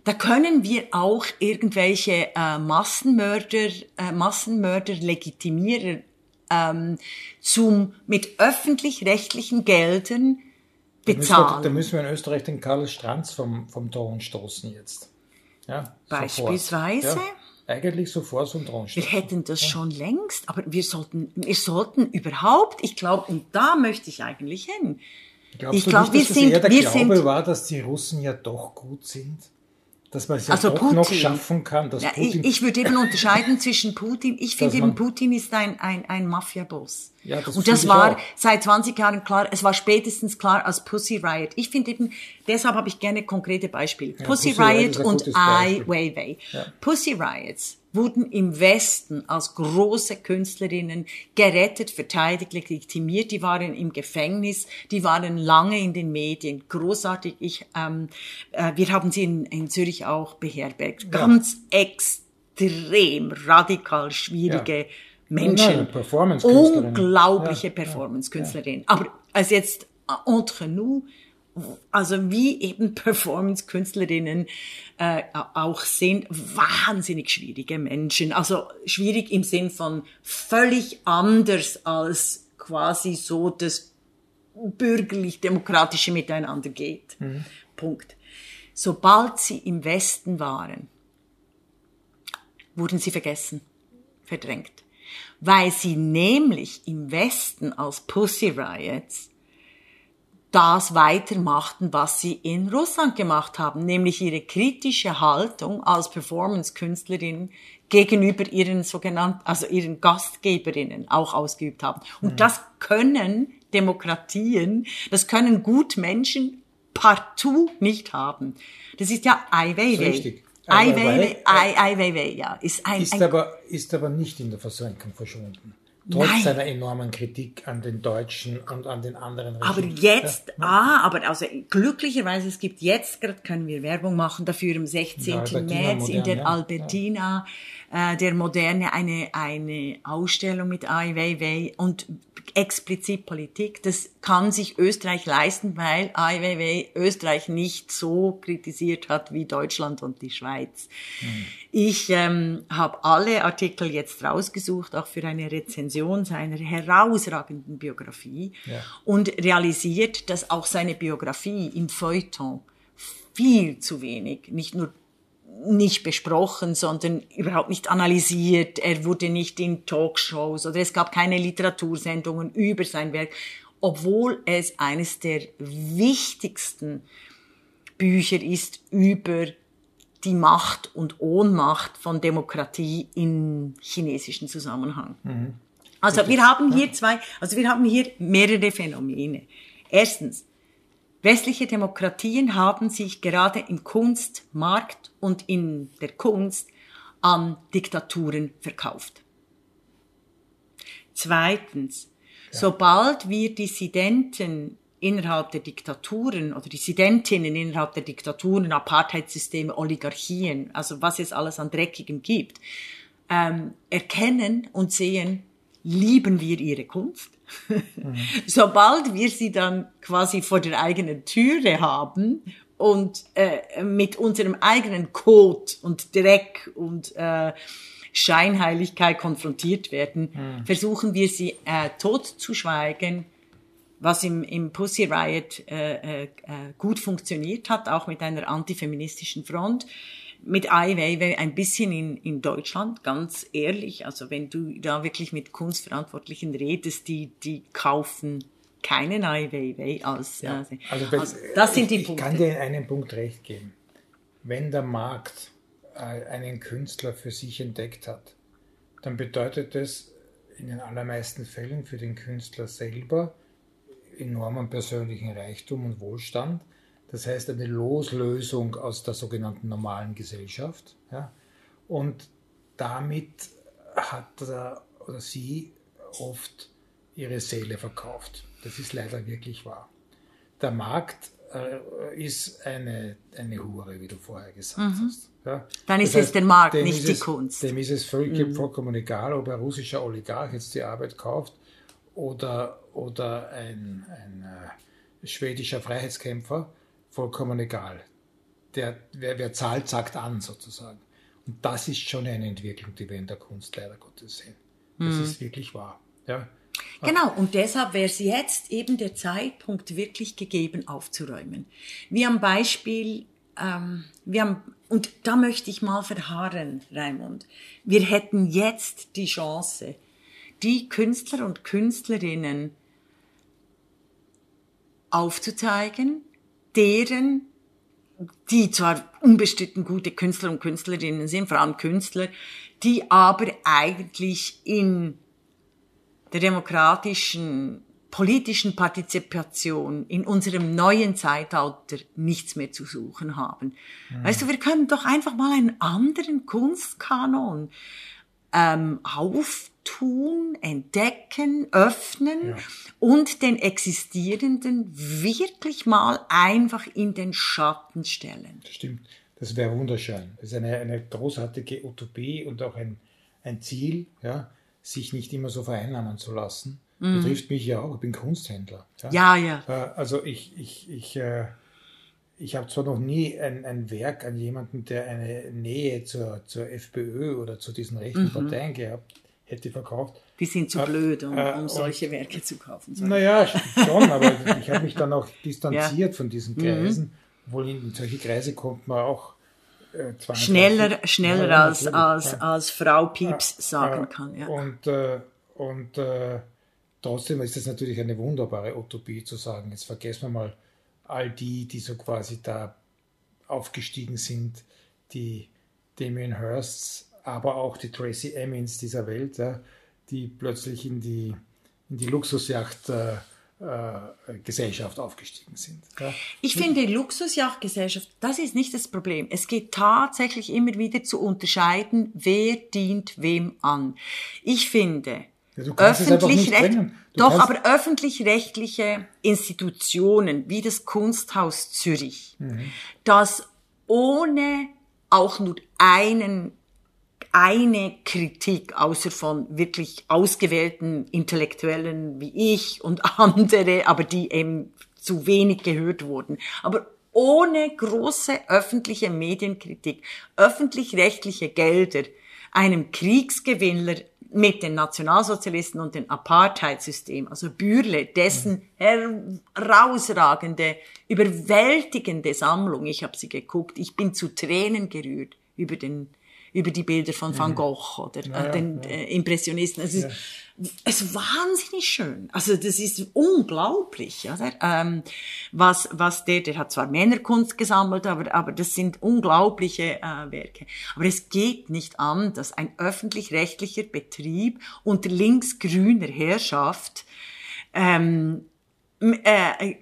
Speaker 1: Da können wir auch irgendwelche äh, Massenmörder, äh, Massenmörder legitimieren ähm, zum mit öffentlich-rechtlichen Geldern bezahlen.
Speaker 2: Da müssen, wir, in Österreich den Karl Stranz vom, vom Thron stoßen jetzt. Ja,
Speaker 1: Beispielsweise.
Speaker 2: Ja, eigentlich sofort zum Thron
Speaker 1: stoßen. Wir hätten das ja. schon längst, aber wir sollten, wir sollten überhaupt, ich glaube, und da möchte ich eigentlich hin.
Speaker 2: Glaubst ich glaube, wir sind, eher der wir Glaube sind, war, dass die Russen ja doch gut sind? Dass man es ja also doch Putin. noch schaffen kann. Dass
Speaker 1: ja,
Speaker 2: Putin
Speaker 1: ich, ich würde eben unterscheiden zwischen Putin. Ich finde eben, Putin ist ein, ein, ein Mafia-Boss. Ja, das Und das war auch. seit 20 Jahren klar. Es war spätestens klar als Pussy Riot. Ich finde eben, deshalb habe ich gerne konkrete Beispiele. Ja, Pussy, Pussy, Riot, Riot und Ai Weiwei. Ja. Pussy Riots wurden im Westen als große Künstlerinnen gerettet, verteidigt, legitimiert. Die waren im Gefängnis, die waren lange in den Medien. Großartig. Ich, ähm, äh, wir haben sie in, in Zürich auch beherbergt. Ja. Ganz extrem radikal schwierige ja. Menschen.
Speaker 2: Nein,
Speaker 1: Unglaubliche ja. Performance-Künstlerinnen. Aber als jetzt entre nous, also wie eben Performance-Künstlerinnen äh, auch sind, wahnsinnig schwierige Menschen. Also schwierig im Sinn von völlig anders als quasi so das bürgerlich-demokratische Miteinander geht. Mhm. Punkt. Sobald sie im Westen waren, wurden sie vergessen, verdrängt. Weil sie nämlich im Westen als Pussy Riots das weitermachten, was sie in Russland gemacht haben, nämlich ihre kritische Haltung als Performance-Künstlerin gegenüber ihren sogenannten, also ihren Gastgeberinnen auch ausgeübt haben. Und mhm. das können Demokratien, das können Gutmenschen partout nicht haben. Das ist ja Ai Weiwei. Richtig. Ai Weiwei, Ai Weiwei, ja. Ist, ein,
Speaker 2: ist, aber, ist aber nicht in der Versenkung verschwunden trotz Nein. seiner enormen Kritik an den Deutschen und an den anderen
Speaker 1: Regimen. Aber jetzt, ja. ah, aber also glücklicherweise, es gibt jetzt, gerade können wir Werbung machen dafür, am 16. Ja, März modern, in der ja. Albertina, äh, der Moderne, eine, eine Ausstellung mit Ai Weiwei und explizit Politik. Das kann sich Österreich leisten, weil Ai Weiwei Österreich nicht so kritisiert hat wie Deutschland und die Schweiz. Mhm. Ich ähm, habe alle Artikel jetzt rausgesucht, auch für eine Rezension seiner herausragenden Biografie ja. und realisiert, dass auch seine Biografie im Feuilleton viel zu wenig, nicht nur nicht besprochen, sondern überhaupt nicht analysiert. Er wurde nicht in Talkshows oder es gab keine Literatursendungen über sein Werk, obwohl es eines der wichtigsten Bücher ist über die Macht und Ohnmacht von Demokratie im chinesischen Zusammenhang. Mhm. Also wir haben hier zwei, also wir haben hier mehrere Phänomene. Erstens, westliche Demokratien haben sich gerade im Kunstmarkt und in der Kunst an Diktaturen verkauft. Zweitens, ja. sobald wir Dissidenten innerhalb der Diktaturen oder Dissidentinnen innerhalb der Diktaturen, Apartheidssysteme, Oligarchien, also was es alles an Dreckigem gibt, ähm, erkennen und sehen, lieben wir ihre Kunst. Mhm. Sobald wir sie dann quasi vor der eigenen Türe haben und äh, mit unserem eigenen Kot und Dreck und äh, Scheinheiligkeit konfrontiert werden, mhm. versuchen wir sie äh, tot zu schweigen, was im, im Pussy Riot äh, äh, gut funktioniert hat, auch mit einer antifeministischen Front. Mit Ai Weiwei ein bisschen in, in Deutschland, ganz ehrlich. Also wenn du da wirklich mit Kunstverantwortlichen redest, die, die kaufen keinen Ai Weiwei als, ja,
Speaker 2: also, wenn, also das sind ich, die Punkte. Ich kann dir in einem Punkt recht geben. Wenn der Markt äh, einen Künstler für sich entdeckt hat, dann bedeutet das in den allermeisten Fällen für den Künstler selber, enormen persönlichen Reichtum und Wohlstand. Das heißt eine Loslösung aus der sogenannten normalen Gesellschaft. Ja? Und damit hat er oder sie oft ihre Seele verkauft. Das ist leider wirklich wahr. Der Markt äh, ist eine, eine Hure, wie du vorher gesagt mhm. hast.
Speaker 1: Ja? Dann ist das heißt, es der Markt, nicht die es, Kunst.
Speaker 2: Dem ist es völlig, mhm. vollkommen egal, ob ein russischer Oligarch jetzt die Arbeit kauft oder, oder ein, ein äh, schwedischer Freiheitskämpfer, vollkommen egal. Der, wer, wer zahlt, sagt an sozusagen. Und das ist schon eine Entwicklung, die wir in der Kunst leider Gottes sehen. Das mhm. ist wirklich wahr. Ja.
Speaker 1: Genau, und deshalb wäre es jetzt eben der Zeitpunkt wirklich gegeben, aufzuräumen. Wie am Beispiel, ähm, wir haben, und da möchte ich mal verharren, Raimund, wir hätten jetzt die Chance, die Künstler und Künstlerinnen aufzuzeigen, deren, die zwar unbestritten gute Künstler und Künstlerinnen sind, vor allem Künstler, die aber eigentlich in der demokratischen politischen Partizipation in unserem neuen Zeitalter nichts mehr zu suchen haben. Mhm. Weißt du, wir können doch einfach mal einen anderen Kunstkanon ähm, auftun, entdecken, öffnen ja. und den existierenden wirklich mal einfach in den Schatten stellen.
Speaker 2: Das stimmt. Das wäre wunderschön. Das ist eine, eine großartige Utopie und auch ein, ein Ziel, ja, sich nicht immer so vereinnahmen zu lassen. Mhm. Betrifft mich ja auch, ich bin Kunsthändler.
Speaker 1: Ja, ja. ja.
Speaker 2: Äh, also ich, ich, ich äh, ich habe zwar noch nie ein, ein Werk an jemanden, der eine Nähe zur, zur FPÖ oder zu diesen rechten mhm. Parteien gehabt hätte, verkauft.
Speaker 1: Die sind zu äh, blöd, um, äh, um solche Werke zu kaufen.
Speaker 2: Naja, schon, aber ich habe mich dann auch distanziert ja. von diesen mhm. Kreisen. Mhm. Obwohl in solche Kreise kommt man auch
Speaker 1: äh, schneller, schneller ja, als, als, ja. als Frau Pieps sagen kann. Ja.
Speaker 2: Und, äh, und äh, trotzdem ist es natürlich eine wunderbare Utopie zu sagen, jetzt vergessen wir mal all die, die so quasi da aufgestiegen sind, die Damien Hirsts, aber auch die Tracy Emmons dieser Welt, ja, die plötzlich in die, in die Luxusjacht äh, äh, Gesellschaft aufgestiegen sind. Ja.
Speaker 1: Ich finde, Luxusjachtgesellschaft, das ist nicht das Problem. Es geht tatsächlich immer wieder zu unterscheiden, wer dient wem an. Ich finde, ja, öffentlich-recht, doch, aber öffentlich-rechtliche Institutionen wie das Kunsthaus Zürich, mhm. das ohne auch nur einen eine Kritik, außer von wirklich ausgewählten Intellektuellen wie ich und andere, aber die eben zu wenig gehört wurden. Aber ohne große öffentliche Medienkritik, öffentlich-rechtliche Gelder einem Kriegsgewinner mit den Nationalsozialisten und dem Apartheidsystem, also Bürle, dessen herausragende, überwältigende Sammlung, ich habe sie geguckt, ich bin zu Tränen gerührt, über den über die Bilder von Van Gogh oder
Speaker 2: ja,
Speaker 1: den
Speaker 2: ja.
Speaker 1: Äh, Impressionisten. Es ist,
Speaker 2: Ja.
Speaker 1: es ist wahnsinnig schön. Also das ist unglaublich, oder? Ähm, was was der, der hat zwar Männerkunst gesammelt, aber aber das sind unglaubliche äh, Werke. Aber es geht nicht an, dass ein öffentlich-rechtlicher Betrieb unter linksgrüner Herrschaft ähm, äh,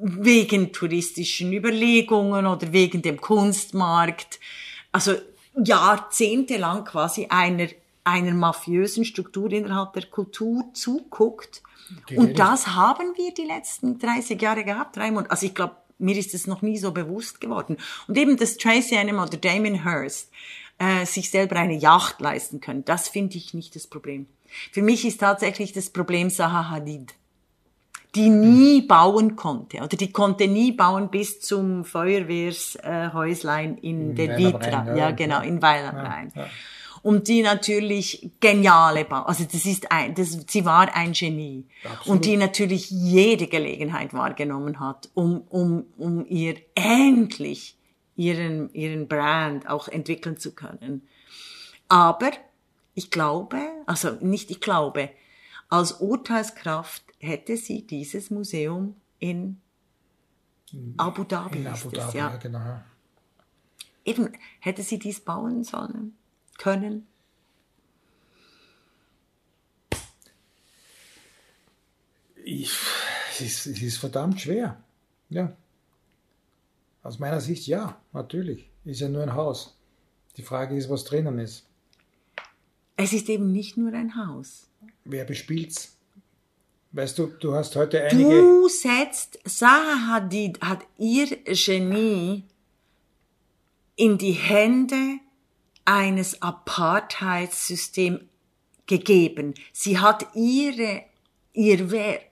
Speaker 1: wegen touristischen Überlegungen oder wegen dem Kunstmarkt, also jahrzehntelang quasi einer, einer mafiösen Struktur innerhalb der Kultur zuguckt. Und das haben wir die letzten 30 Jahre gehabt, Raimund. Also ich glaube, mir ist es noch nie so bewusst geworden. Und eben, dass Tracy Animal oder Damien Hirst äh, sich selber eine Yacht leisten können, das finde ich nicht das Problem. Für mich ist tatsächlich das Problem Zaha Hadid die nie bauen konnte oder die konnte nie bauen bis zum Feuerwehrshäuslein Häuslein in der Vitra, ja,
Speaker 2: ja.
Speaker 1: genau, in Weil am Rhein.
Speaker 2: ja.
Speaker 1: Und die natürlich geniale Bau, also das ist ein, das, sie war ein Genie. Und die natürlich jede Gelegenheit wahrgenommen hat, um, um, um ihr endlich ihren, ihren Brand auch entwickeln zu können. Aber ich glaube, also nicht ich glaube, als Urteilskraft hätte sie dieses Museum in Abu Dhabi,
Speaker 2: In Abu
Speaker 1: es,
Speaker 2: Dhabi,
Speaker 1: ja.
Speaker 2: ja, genau.
Speaker 1: Eben, hätte sie dies bauen sollen, können.
Speaker 2: Ich, es, ist, es ist verdammt schwer. Ja. Aus meiner Sicht ja, natürlich. Ist ja nur ein Haus. Die Frage ist, was drinnen ist.
Speaker 1: Es ist eben nicht nur ein Haus.
Speaker 2: Wer bespielt's? Weißt du, du hast heute einige.
Speaker 1: Du setzt, Zaha Hadid hat ihr Genie in die Hände eines Apartheidssystems gegeben. Sie hat ihre, ihr Werk,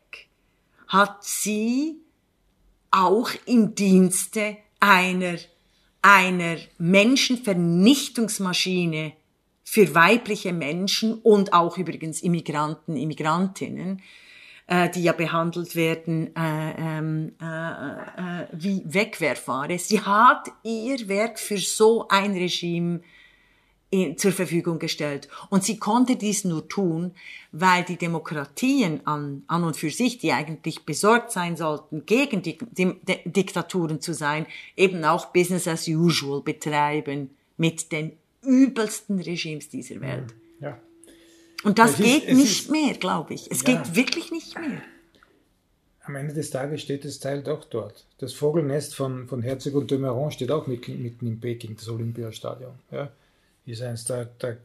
Speaker 1: hat sie auch im Dienste einer, einer Menschenvernichtungsmaschine für weibliche Menschen und auch übrigens Immigranten, Immigrantinnen, äh, die ja behandelt werden äh, ähm, äh, äh, wie Wegwerfware. Sie hat ihr Werk für so ein Regime in, zur Verfügung gestellt. Und sie konnte dies nur tun, weil die Demokratien an, an und für sich, die eigentlich besorgt sein sollten, gegen die, die, die Diktaturen zu sein, eben auch Business as usual betreiben mit den übelsten Regimes dieser Welt.
Speaker 2: Ja.
Speaker 1: Und das
Speaker 2: Es
Speaker 1: geht nicht
Speaker 2: ist-
Speaker 1: mehr, glaube ich. Es
Speaker 2: Ja.
Speaker 1: geht wirklich nicht mehr.
Speaker 2: Am Ende des Tages steht das Teil doch dort. Das Vogelnest von, von Herzog und de Meuron steht auch mitten, mitten in Peking, das Olympiastadion. Ja. Ist eines der, der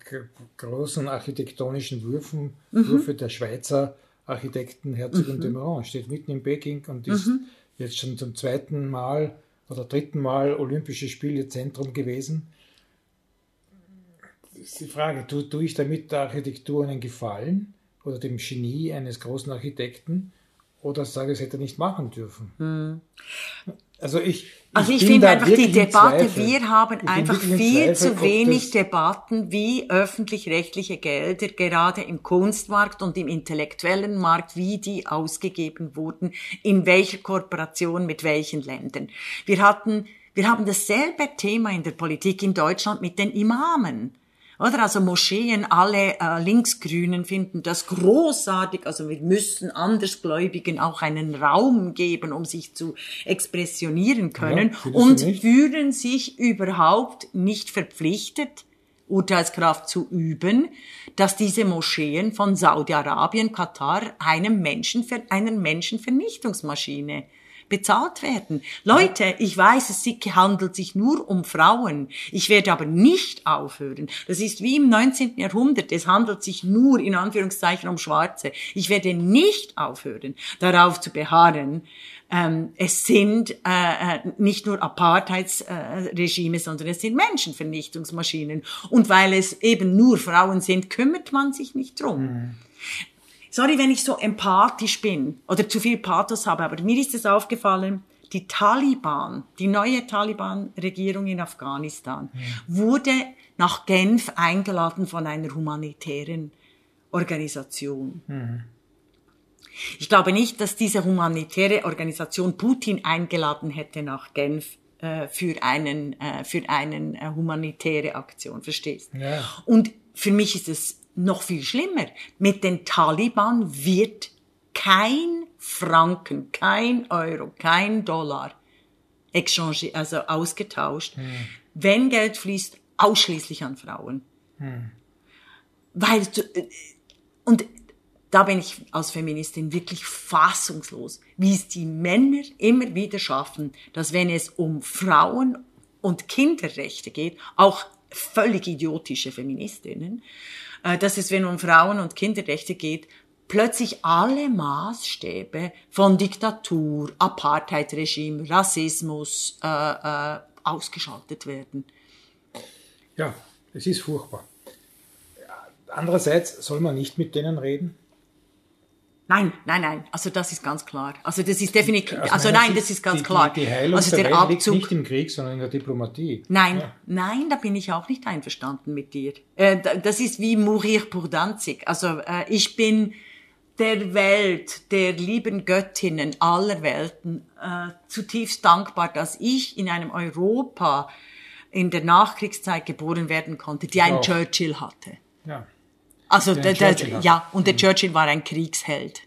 Speaker 2: großen architektonischen Würfen, Würfe der Schweizer Architekten Herzog und de Meuron. Steht mitten in Peking und ist jetzt schon zum zweiten Mal oder dritten Mal Olympische Spiele Zentrum gewesen. Ist die Frage, tue, tue ich damit der Architektur einen Gefallen oder dem Genie eines großen Architekten oder sage, es hätte er nicht machen dürfen? Also ich,
Speaker 1: Also ich, finde einfach die Debatte,
Speaker 2: Zweifel.
Speaker 1: wir haben
Speaker 2: Ich
Speaker 1: einfach viel
Speaker 2: Zweifel,
Speaker 1: zu wenig Debatten, wie öffentlich-rechtliche Gelder gerade im Kunstmarkt und im intellektuellen Markt, wie die ausgegeben wurden, in welcher Kooperation mit welchen Ländern. Wir hatten, wir haben dasselbe Thema in der Politik in Deutschland mit den Imamen. Oder? Also Moscheen, alle äh, Linksgrünen finden das großartig. Also wir müssen Andersgläubigen auch einen Raum geben, um sich zu expressionieren können.
Speaker 2: du
Speaker 1: und fühlen sich überhaupt nicht verpflichtet, Urteilskraft zu üben, dass diese Moscheen von Saudi-Arabien, Katar einem Menschen, einer Menschenvernichtungsmaschine bezahlt werden. Leute, ich weiß, es handelt sich nur um Frauen. Ich werde aber nicht aufhören. Das ist wie im 19. Jahrhundert. Es handelt sich nur in Anführungszeichen um Schwarze. Ich werde nicht aufhören, darauf zu beharren, ähm, es sind äh, äh, nicht nur Apartheidsregime, sondern es sind Menschenvernichtungsmaschinen. Und weil es eben nur Frauen sind, kümmert man sich nicht drum. Sorry, wenn ich so empathisch bin oder zu viel Pathos habe, aber mir ist es aufgefallen, die Taliban, die neue Taliban-Regierung in Afghanistan, wurde nach Genf eingeladen von einer humanitären Organisation. Ich glaube nicht, dass diese humanitäre Organisation Putin eingeladen hätte nach Genf äh, für einen äh, für einen äh, humanitäre Aktion, verstehst?
Speaker 2: Ja.
Speaker 1: Und für mich ist es noch viel schlimmer. Mit den Taliban wird kein Franken, kein Euro, kein Dollar exchange, also ausgetauscht. Wenn Geld fließt, ausschließlich an Frauen. Weil, du- und da bin ich als Feministin wirklich fassungslos, wie es die Männer immer wieder schaffen, dass wenn es um Frauen und Kinderrechte geht, auch völlig idiotische Feministinnen, äh, dass es, wenn um Frauen und Kinderrechte geht, plötzlich alle Maßstäbe von Diktatur, Apartheidregime, Rassismus äh, äh, ausgeschaltet werden.
Speaker 2: Ja, es ist furchtbar. Andererseits soll man nicht mit denen reden.
Speaker 1: Nein, nein, nein. Also das ist ganz klar. Also das ist definitiv. Also
Speaker 2: meiner
Speaker 1: nein, das ist ganz
Speaker 2: die,
Speaker 1: klar.
Speaker 2: Die, Heilung
Speaker 1: also
Speaker 2: der
Speaker 1: der
Speaker 2: Welt liegt
Speaker 1: Abzug.
Speaker 2: nicht im Krieg, sondern in der Diplomatie.
Speaker 1: Nein,
Speaker 2: Ja.
Speaker 1: nein, da bin ich auch nicht einverstanden mit dir. Äh, da- das ist wie Mourir pour Danzig. Also äh, ich bin der Welt, der lieben Göttinnen aller Welten äh, zutiefst dankbar, dass ich in einem Europa in der Nachkriegszeit geboren werden konnte, die einen. Churchill hatte.
Speaker 2: Ja.
Speaker 1: Also
Speaker 2: Der
Speaker 1: der, ja, und der Churchill war ein Kriegsheld.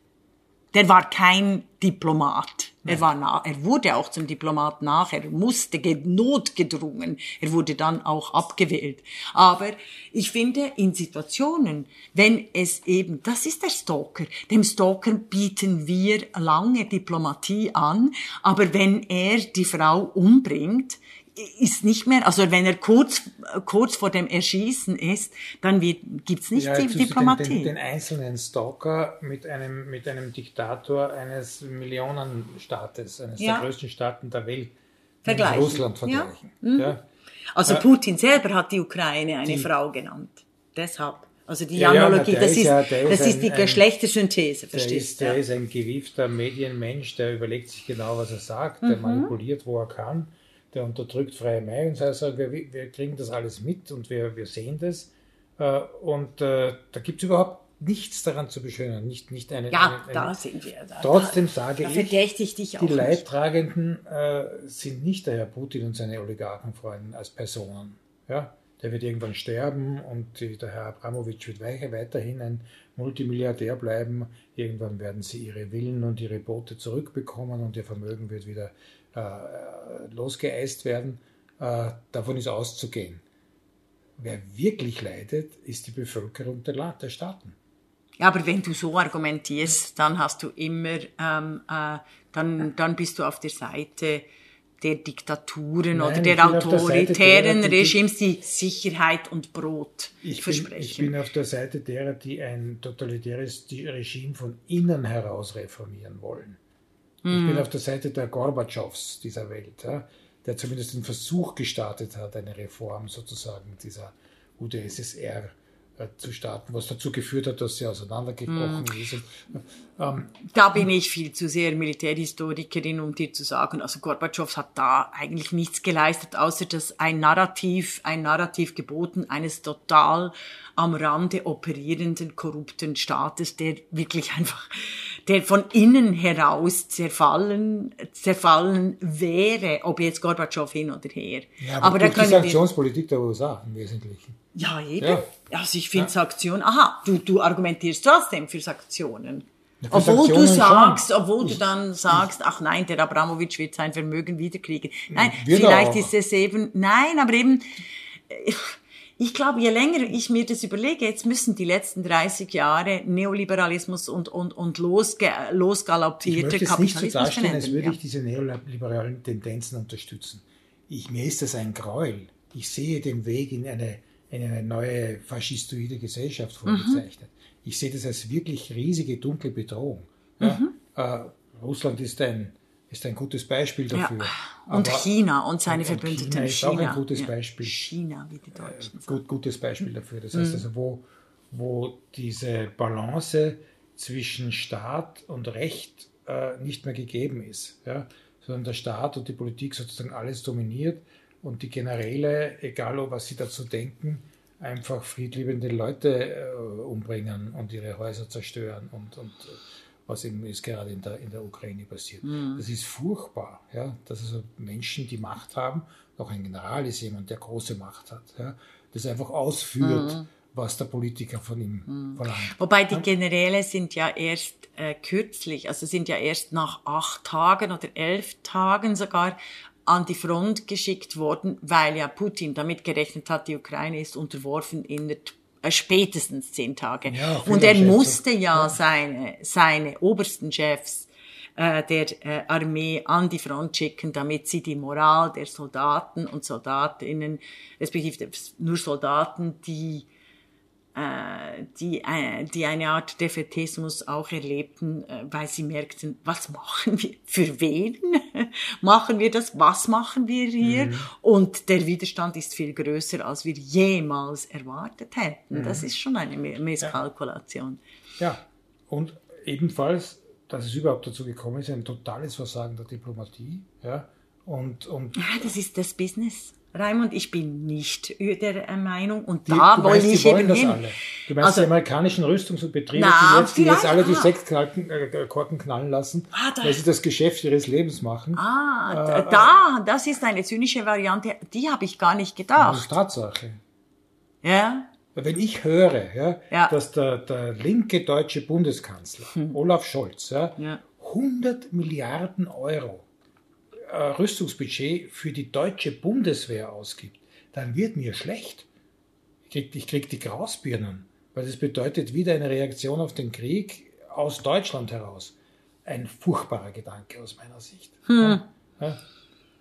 Speaker 1: Der war kein Diplomat. Er, war er wurde auch zum Diplomat nachher, er musste ge- notgedrungen. Er wurde dann auch abgewählt. Aber ich finde, in Situationen, wenn es eben, das ist der Stalker. Dem Stalker bieten wir lange Diplomatie an, aber wenn er die Frau umbringt, ist nicht mehr, also wenn er kurz, kurz vor dem Erschießen ist, dann wird, gibt's nicht
Speaker 2: Ja,
Speaker 1: die Diplomatie.
Speaker 2: Den, den, den einzelnen Stalker mit einem, mit einem Diktator eines Millionenstaates, eines
Speaker 1: Ja.
Speaker 2: der größten Staaten der Welt,
Speaker 1: Vergleichen.
Speaker 2: Russland
Speaker 1: Ja. Mhm.
Speaker 2: vergleichen. Ja.
Speaker 1: Also Putin selber hat die Ukraine eine Frau genannt. Deshalb. Also die Analogie, das
Speaker 2: ist
Speaker 1: ist, das
Speaker 2: ist
Speaker 1: ist
Speaker 2: ein-
Speaker 1: die
Speaker 2: ein-
Speaker 1: Geschlechtersynthese, verstehst
Speaker 2: ist,
Speaker 1: du?
Speaker 2: der ist ein gewiefter Medienmensch, der überlegt sich genau, was er sagt,
Speaker 1: Mhm.
Speaker 2: der manipuliert, wo er kann, der unterdrückt freie Meinung. Das heißt, wir, wir kriegen das alles mit und wir, wir sehen das. Äh, Und äh, da gibt es überhaupt nichts daran zu beschönigen. Nicht, nicht eine,
Speaker 1: Ja,
Speaker 2: eine,
Speaker 1: da
Speaker 2: eine,
Speaker 1: sind wir. Da,
Speaker 2: Trotzdem
Speaker 1: da,
Speaker 2: sage
Speaker 1: da
Speaker 2: ich,
Speaker 1: verdächte ich dich auch
Speaker 2: die
Speaker 1: nicht.
Speaker 2: Leidtragenden äh, sind nicht der Herr Putin und seine Oligarchenfreunde als Personen. Ja? Der wird irgendwann sterben und die, der Herr Abramowitsch wird weiter, weiterhin ein Multimilliardär bleiben. Irgendwann werden sie ihre Villen und ihre Boote zurückbekommen und ihr Vermögen wird wieder losgeeist werden. Äh, davon ist auszugehen. Wer wirklich leidet, ist die Bevölkerung der, Staaten.
Speaker 1: Ja, aber wenn du so argumentierst, dann hast du immer, ähm, äh, dann, dann bist du auf der Seite der Diktaturen
Speaker 2: Nein,
Speaker 1: oder der
Speaker 2: bin
Speaker 1: autoritären
Speaker 2: derer, die-
Speaker 1: Regimes, die Sicherheit und Brot
Speaker 2: Ich bin,
Speaker 1: versprechen.
Speaker 2: ich bin auf der Seite derer, die ein totalitäres Regime von innen heraus reformieren wollen. Ich
Speaker 1: Mhm.
Speaker 2: bin auf der Seite der Gorbatschows dieser Welt, ja, der zumindest den Versuch gestartet hat, eine Reform sozusagen dieser UdSSR äh, zu starten, was dazu geführt hat, dass sie auseinandergebrochen
Speaker 1: Mhm.
Speaker 2: ist. Ähm,
Speaker 1: Da bin ich viel zu sehr Militärhistorikerin, um dir zu sagen, also Gorbatschow hat da eigentlich nichts geleistet, außer dass ein Narrativ, ein Narrativ geboten eines total am Rande operierenden, korrupten Staates, der wirklich einfach, der von innen heraus zerfallen, zerfallen wäre, ob jetzt Gorbatschow hin oder her.
Speaker 2: ja,
Speaker 1: aber da
Speaker 2: durch die Sanktionspolitik der USA im Wesentlichen.
Speaker 1: ja, eben.
Speaker 2: Ja.
Speaker 1: Also ich finde Sanktionen, aha, du, du argumentierst trotzdem für Sanktionen.
Speaker 2: Ja, für
Speaker 1: obwohl
Speaker 2: Sanktionen
Speaker 1: du sagst,
Speaker 2: schon.
Speaker 1: obwohl du dann sagst, ach nein, der Abramowitsch wird sein Vermögen wiederkriegen. Nein, vielleicht
Speaker 2: auch.
Speaker 1: ist es eben, nein, aber eben, äh, ich glaube, je länger ich mir das überlege, jetzt müssen die letzten 30 Jahre Neoliberalismus und, und, und losge,
Speaker 2: Ich
Speaker 1: losgaloppierte
Speaker 2: möchte es nicht so
Speaker 1: Kapitalismus
Speaker 2: darstellen, als würde
Speaker 1: ja.
Speaker 2: ich diese neoliberalen Tendenzen unterstützen. Ich, mir ist das ein Gräuel. Ich sehe den Weg in eine, in eine neue faschistoide Gesellschaft vorgezeichnet. Ich sehe das als wirklich riesige, dunkle Bedrohung. Ja? Äh, Russland ist ein, ist ein gutes Beispiel dafür.
Speaker 1: ja. Und
Speaker 2: Aber-
Speaker 1: China und seine Verbündeten.
Speaker 2: China ist auch ein gutes
Speaker 1: ja.
Speaker 2: Beispiel.
Speaker 1: China, wie die Deutschen sagen.
Speaker 2: gut, gutes Beispiel dafür. Das heißt also, wo, wo diese Balance zwischen Staat und Recht äh, nicht mehr gegeben ist, ja? sondern der Staat und die Politik sozusagen alles dominiert und die Generäle, egal ob was sie dazu denken, einfach friedliebende Leute äh, umbringen und ihre Häuser zerstören und, und, was eben jetzt gerade in der, in der Ukraine passiert. Mhm. Das ist furchtbar, ja, dass also Menschen, die Macht haben, auch ein General ist jemand, der große Macht hat, ja, das einfach ausführt, mhm. was der Politiker von ihm mhm. verlangt.
Speaker 1: Wobei die Generäle sind ja erst äh, kürzlich, also sind ja erst nach acht Tagen oder elf Tagen sogar an die Front geschickt worden, weil ja Putin damit gerechnet hat, die Ukraine ist unterworfen innerhalb äh, spätestens zehn Tage. Ja, und er musste ja, ja, seine, seine obersten Chefs äh, der äh, Armee an die Front schicken, damit sie die Moral der Soldaten und Soldatinnen, respektive nur Soldaten, die äh, die, äh, die eine Art Defetismus auch erlebten, äh, weil sie merkten, was machen wir, für wen machen wir das, was machen wir hier? Mhm. Und der Widerstand ist viel größer, als wir jemals erwartet hätten. Mhm. Das ist schon eine Misskalkulation.
Speaker 2: Ja. ja, und ebenfalls, dass es überhaupt dazu gekommen ist, ein totales Versagen der Diplomatie. Ja, und, und
Speaker 1: ja, das ist das Business. Raimund, ich bin nicht der äh, Meinung und die, da wollte ich eben hin. Alle.
Speaker 2: Du meinst also, die amerikanischen Rüstungs- und Betriebe, na, die, jetzt, die jetzt alle die Sektkorken äh, knallen lassen, ah, da, weil sie das Geschäft ihres Lebens machen.
Speaker 1: Ah, äh, da, das ist eine zynische Variante, die habe ich gar nicht gedacht. Das ist
Speaker 2: Tatsache.
Speaker 1: Ja.
Speaker 2: Wenn ich höre, ja, ja. dass der, der linke deutsche Bundeskanzler hm. Olaf Scholz ja, ja. 100 Milliarden Euro äh, Rüstungsbudget für die deutsche Bundeswehr ausgibt, dann wird mir schlecht. Ich krieg, ich krieg die Grausbirnen, weil das bedeutet wieder eine Reaktion auf den Krieg aus Deutschland heraus. Ein furchtbarer Gedanke aus meiner Sicht. Hm. Ja,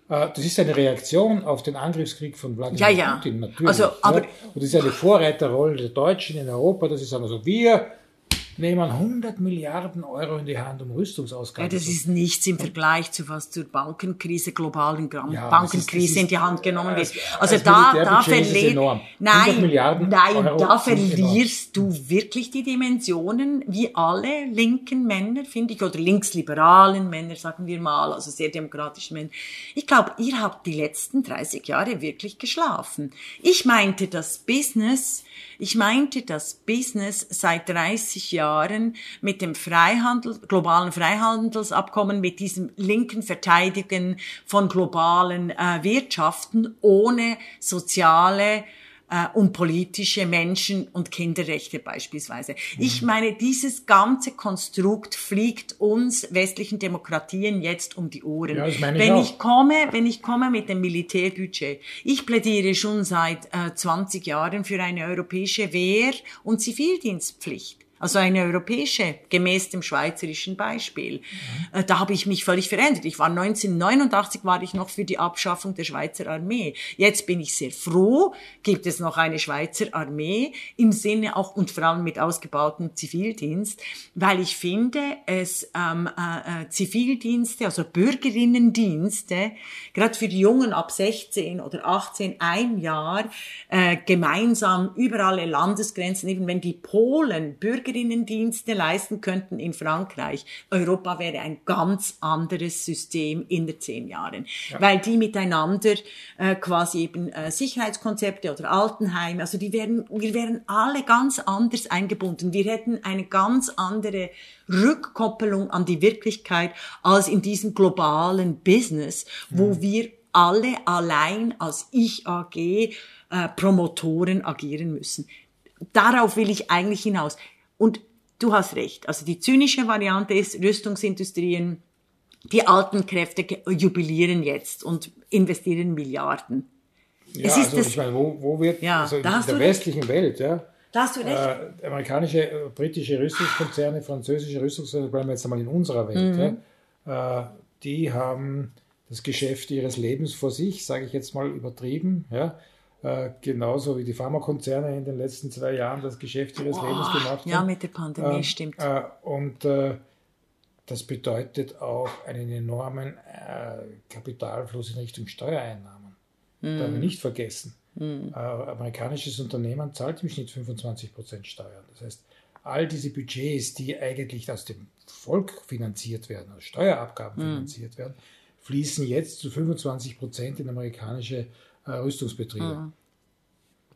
Speaker 2: äh, das ist eine Reaktion auf den Angriffskrieg von Wladimir ja, ja. Putin, natürlich. Also, aber, ja. Und das ist eine Vorreiterrolle der Deutschen in Europa, dass sie sagen, also wir nehmen 100 Milliarden Euro in die Hand, um Rüstungsausgaben
Speaker 1: ja, Das ist nichts im Vergleich zu was zur Bankenkrise, globalen ja, Bankenkrise ist, in die Hand genommen wird. Also da, da verliert, nein, nein, Euro da verlierst du wirklich die Dimensionen, wie alle linken Männer, finde ich, oder linksliberalen Männer, sagen wir mal, also sehr demokratische Männer. Ich glaube, ihr habt die letzten 30 Jahre wirklich geschlafen. Ich meinte das Business, ich meinte das Business seit 30 Jahren mit dem Freihandel, globalen Freihandelsabkommen, mit diesem linken Verteidigen von globalen äh, Wirtschaften ohne soziale äh, und politische Menschen- und Kinderrechte beispielsweise. Mhm. Ich meine, dieses ganze Konstrukt fliegt uns westlichen Demokratien jetzt um die Ohren. Ja, wenn ich, ich, komme, wenn ich komme mit dem Militärbudget, ich plädiere schon seit äh, 20 Jahren für eine europäische Wehr- und Zivildienstpflicht also eine europäische, gemäß dem schweizerischen Beispiel. Mhm. Da habe ich mich völlig verändert. Ich war 1989 war ich noch für die Abschaffung der Schweizer Armee. Jetzt bin ich sehr froh, gibt es noch eine Schweizer Armee im Sinne auch und vor allem mit ausgebautem Zivildienst, weil ich finde, es ähm, äh, äh Zivildienste, also Bürgerinnendienste, gerade für die Jungen ab 16 oder 18 ein Jahr äh, gemeinsam über alle Landesgrenzen, eben wenn die Polen Bürger Bürgerinnendienste leisten könnten in Frankreich. Europa wäre ein ganz anderes System in den zehn Jahren, ja. weil die miteinander äh, quasi eben äh, Sicherheitskonzepte oder Altenheime, also die wären, wir wären alle ganz anders eingebunden. Wir hätten eine ganz andere Rückkoppelung an die Wirklichkeit als in diesem globalen Business, wo mhm. wir alle allein als Ich AG äh, Promotoren agieren müssen. Darauf will ich eigentlich hinaus. Und du hast recht. Also die zynische Variante ist, Rüstungsindustrien, die alten Kräfte jubilieren jetzt und investieren Milliarden.
Speaker 2: Ja, es ist also das, ich meine, wo, wo wird, ja, also in der westlichen recht. Welt, ja,
Speaker 1: da hast du recht.
Speaker 2: Äh, amerikanische, äh, britische Rüstungskonzerne, französische Rüstungskonzerne, bleiben wir jetzt einmal in unserer Welt, mhm. ja, äh, die haben das Geschäft ihres Lebens vor sich, sage ich jetzt mal übertrieben, ja, äh, genauso wie die Pharmakonzerne in den letzten zwei Jahren das Geschäft ihres oh, Lebens gemacht haben.
Speaker 1: Ja, mit der Pandemie, äh, stimmt.
Speaker 2: Äh, und äh, das bedeutet auch einen enormen äh, Kapitalfluss in Richtung Steuereinnahmen. Mm. Darf man nicht vergessen. Mm. amerikanisches Unternehmen zahlt im Schnitt 25% Steuern. Das heißt, all diese Budgets, die eigentlich aus dem Volk finanziert werden, aus Steuerabgaben mm. finanziert werden, fließen jetzt zu 25% in amerikanische Rüstungsbetriebe. Mhm.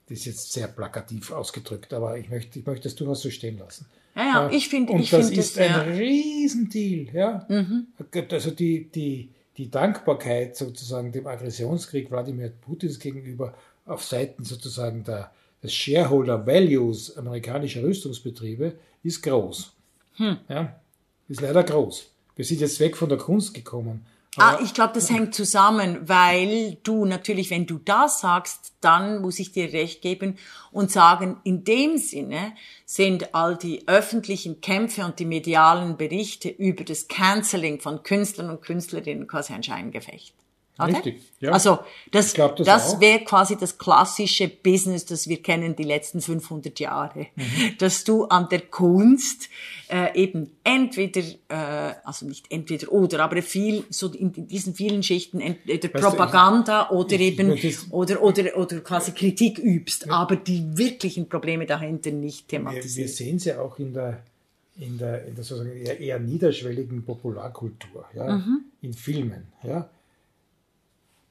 Speaker 2: Das ist jetzt sehr plakativ ausgedrückt, aber ich möchte, ich möchte das durchaus so stehen lassen.
Speaker 1: Ja, ja, ich finde, ich
Speaker 2: das
Speaker 1: finde
Speaker 2: ist
Speaker 1: das,
Speaker 2: ein
Speaker 1: ja.
Speaker 2: Riesendeal, ja.
Speaker 1: Mhm.
Speaker 2: Also die, die, die Dankbarkeit sozusagen dem Aggressionskrieg Wladimir Putins gegenüber auf Seiten sozusagen der, des Shareholder Values amerikanischer Rüstungsbetriebe ist groß.
Speaker 1: Hm.
Speaker 2: Ja, ist leider groß. Wir sind jetzt weg von der Kunst gekommen.
Speaker 1: Ah, ich glaube, das hängt zusammen, weil du natürlich, wenn du das sagst, dann muss ich dir recht geben und sagen, in dem Sinne sind all die öffentlichen Kämpfe und die medialen Berichte über das Canceling von Künstlern und Künstlerinnen quasi ein Scheingefecht. Oder?
Speaker 2: Richtig, ja.
Speaker 1: Also das,
Speaker 2: Ich glaub das
Speaker 1: das wäre quasi das klassische Business, das wir kennen die letzten 500 Jahre,
Speaker 2: Mhm.
Speaker 1: dass du an der Kunst äh, eben entweder, äh, also nicht entweder oder, aber viel so in, in diesen vielen Schichten entweder
Speaker 2: Weißt du,
Speaker 1: Propaganda oder
Speaker 2: ich- ich
Speaker 1: eben
Speaker 2: es-
Speaker 1: oder oder oder quasi Kritik übst, aber die wirklichen Probleme dahinter nicht
Speaker 2: wir, wir
Speaker 1: thematisiert.
Speaker 2: sehen ja auch in der, in der, in der sozusagen eher, eher niederschwelligen Popularkultur, ja,
Speaker 1: Mhm.
Speaker 2: in Filmen, ja,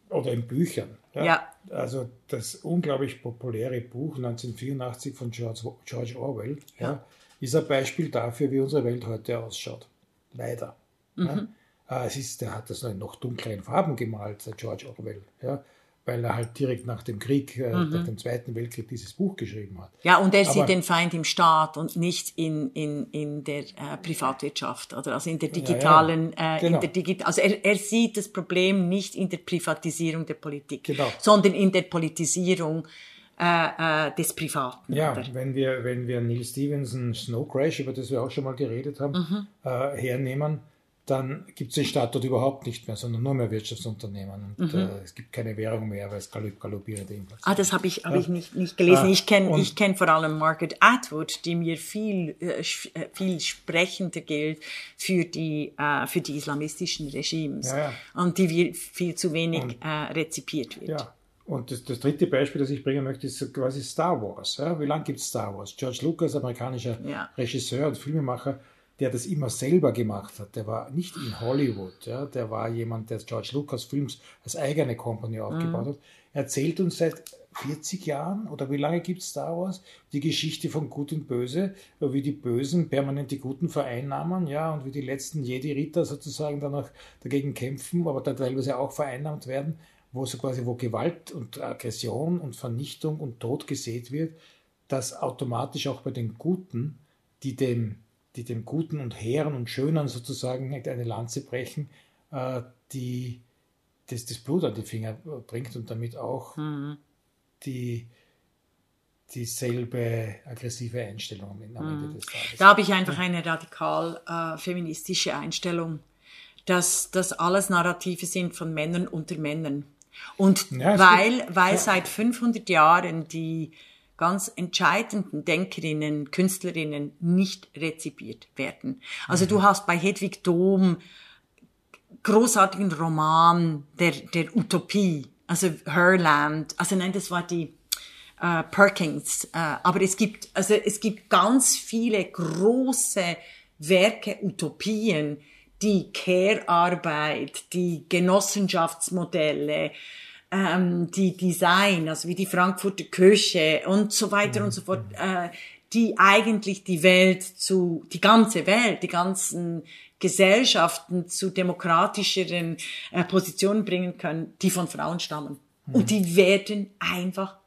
Speaker 2: oder in Büchern. Ja.
Speaker 1: Ja.
Speaker 2: Also das unglaublich populäre Buch 1984 von George, George Orwell ja.
Speaker 1: Ja.
Speaker 2: ist ein Beispiel dafür, wie unsere Welt heute ausschaut. Leider.
Speaker 1: Mhm.
Speaker 2: Ja. Äh, Es ist, der hat das noch in noch dunkleren Farben gemalt, der George Orwell, ja, weil er halt direkt nach dem Krieg, äh,
Speaker 1: Mhm.
Speaker 2: nach dem Zweiten Weltkrieg dieses Buch geschrieben hat.
Speaker 1: Ja, und er
Speaker 2: Aber-
Speaker 1: sieht den Feind im Staat und nicht in, in, in der äh, Privatwirtschaft oder also in der digitalen,
Speaker 2: ja.
Speaker 1: äh,
Speaker 2: Genau.
Speaker 1: in der Digi also er, er sieht das Problem nicht in der Privatisierung der Politik,
Speaker 2: Genau.
Speaker 1: sondern in der Politisierung äh, äh, des Privaten.
Speaker 2: Ja,
Speaker 1: oder?
Speaker 2: wenn wir, wenn wir Neil Stevenson Snow Crash, über das wir auch schon mal geredet haben,
Speaker 1: Mhm.
Speaker 2: hernehmen, dann gibt es den Staat dort überhaupt nicht mehr, sondern nur mehr Wirtschaftsunternehmen. Und
Speaker 1: Mhm.
Speaker 2: äh, es gibt keine Währung mehr, weil es galop galoppierende Inflation
Speaker 1: Ah, das habe ich, hab ich nicht, nicht gelesen.
Speaker 2: Ah,
Speaker 1: ich kenne
Speaker 2: und-
Speaker 1: kenn vor allem Margaret Atwood, die mir viel, äh, äh, viel sprechender gilt für die, äh, für die islamistischen Regimes.
Speaker 2: Ja, ja.
Speaker 1: Und die wir viel zu wenig äh, rezipiert wird.
Speaker 2: Ja. Und das, das dritte Beispiel, das ich bringen möchte, ist quasi Star Wars. Ja? Wie lange gibt es Star Wars? George Lucas, amerikanischer
Speaker 1: Ja.
Speaker 2: Regisseur und Filmemacher, der das immer selber gemacht hat. Der war nicht in Hollywood. Ja? Der war jemand, der George Lucas Films als eigene Company aufgebaut hat. Er erzählt uns seit 40 Jahren oder wie lange gibt es Star Wars die Geschichte von Gut und Böse, wie die Bösen permanent die Guten vereinnahmen, ja, und wie die letzten Jedi-Ritter sozusagen dann auch dagegen kämpfen, aber dann teilweise auch vereinnahmt werden, wo so quasi, wo Gewalt und Aggression und Vernichtung und Tod gesät wird, dass automatisch auch bei den Guten, die dem, die dem Guten und Hehren und Schönen sozusagen eine Lanze brechen, äh, die das, das Blut an die Finger bringt und damit auch die dieselbe aggressive Einstellung am Ende des Tages.
Speaker 1: Da habe ich einfach eine radikal äh, feministische Einstellung, dass das alles Narrative sind von Männern unter Männern. Und
Speaker 2: Ja,
Speaker 1: weil, weil seit 500 Jahren die ganz entscheidenden Denkerinnen, Künstlerinnen nicht rezipiert werden. Also
Speaker 2: Mhm.
Speaker 1: du hast bei Hedwig Dom großartigen Roman der, der Utopie, also Herland, also nein, das war die äh, Perkins, äh, aber es gibt, also es gibt ganz viele große Werke, Utopien, die Care-Arbeit, die Genossenschaftsmodelle, ähm, die Design, also wie die Frankfurter Küche und so weiter und so fort, äh, die eigentlich die Welt zu, die ganze Welt, die ganzen Gesellschaften zu demokratischeren äh, Positionen bringen können, die von Frauen stammen. Und die werden einfach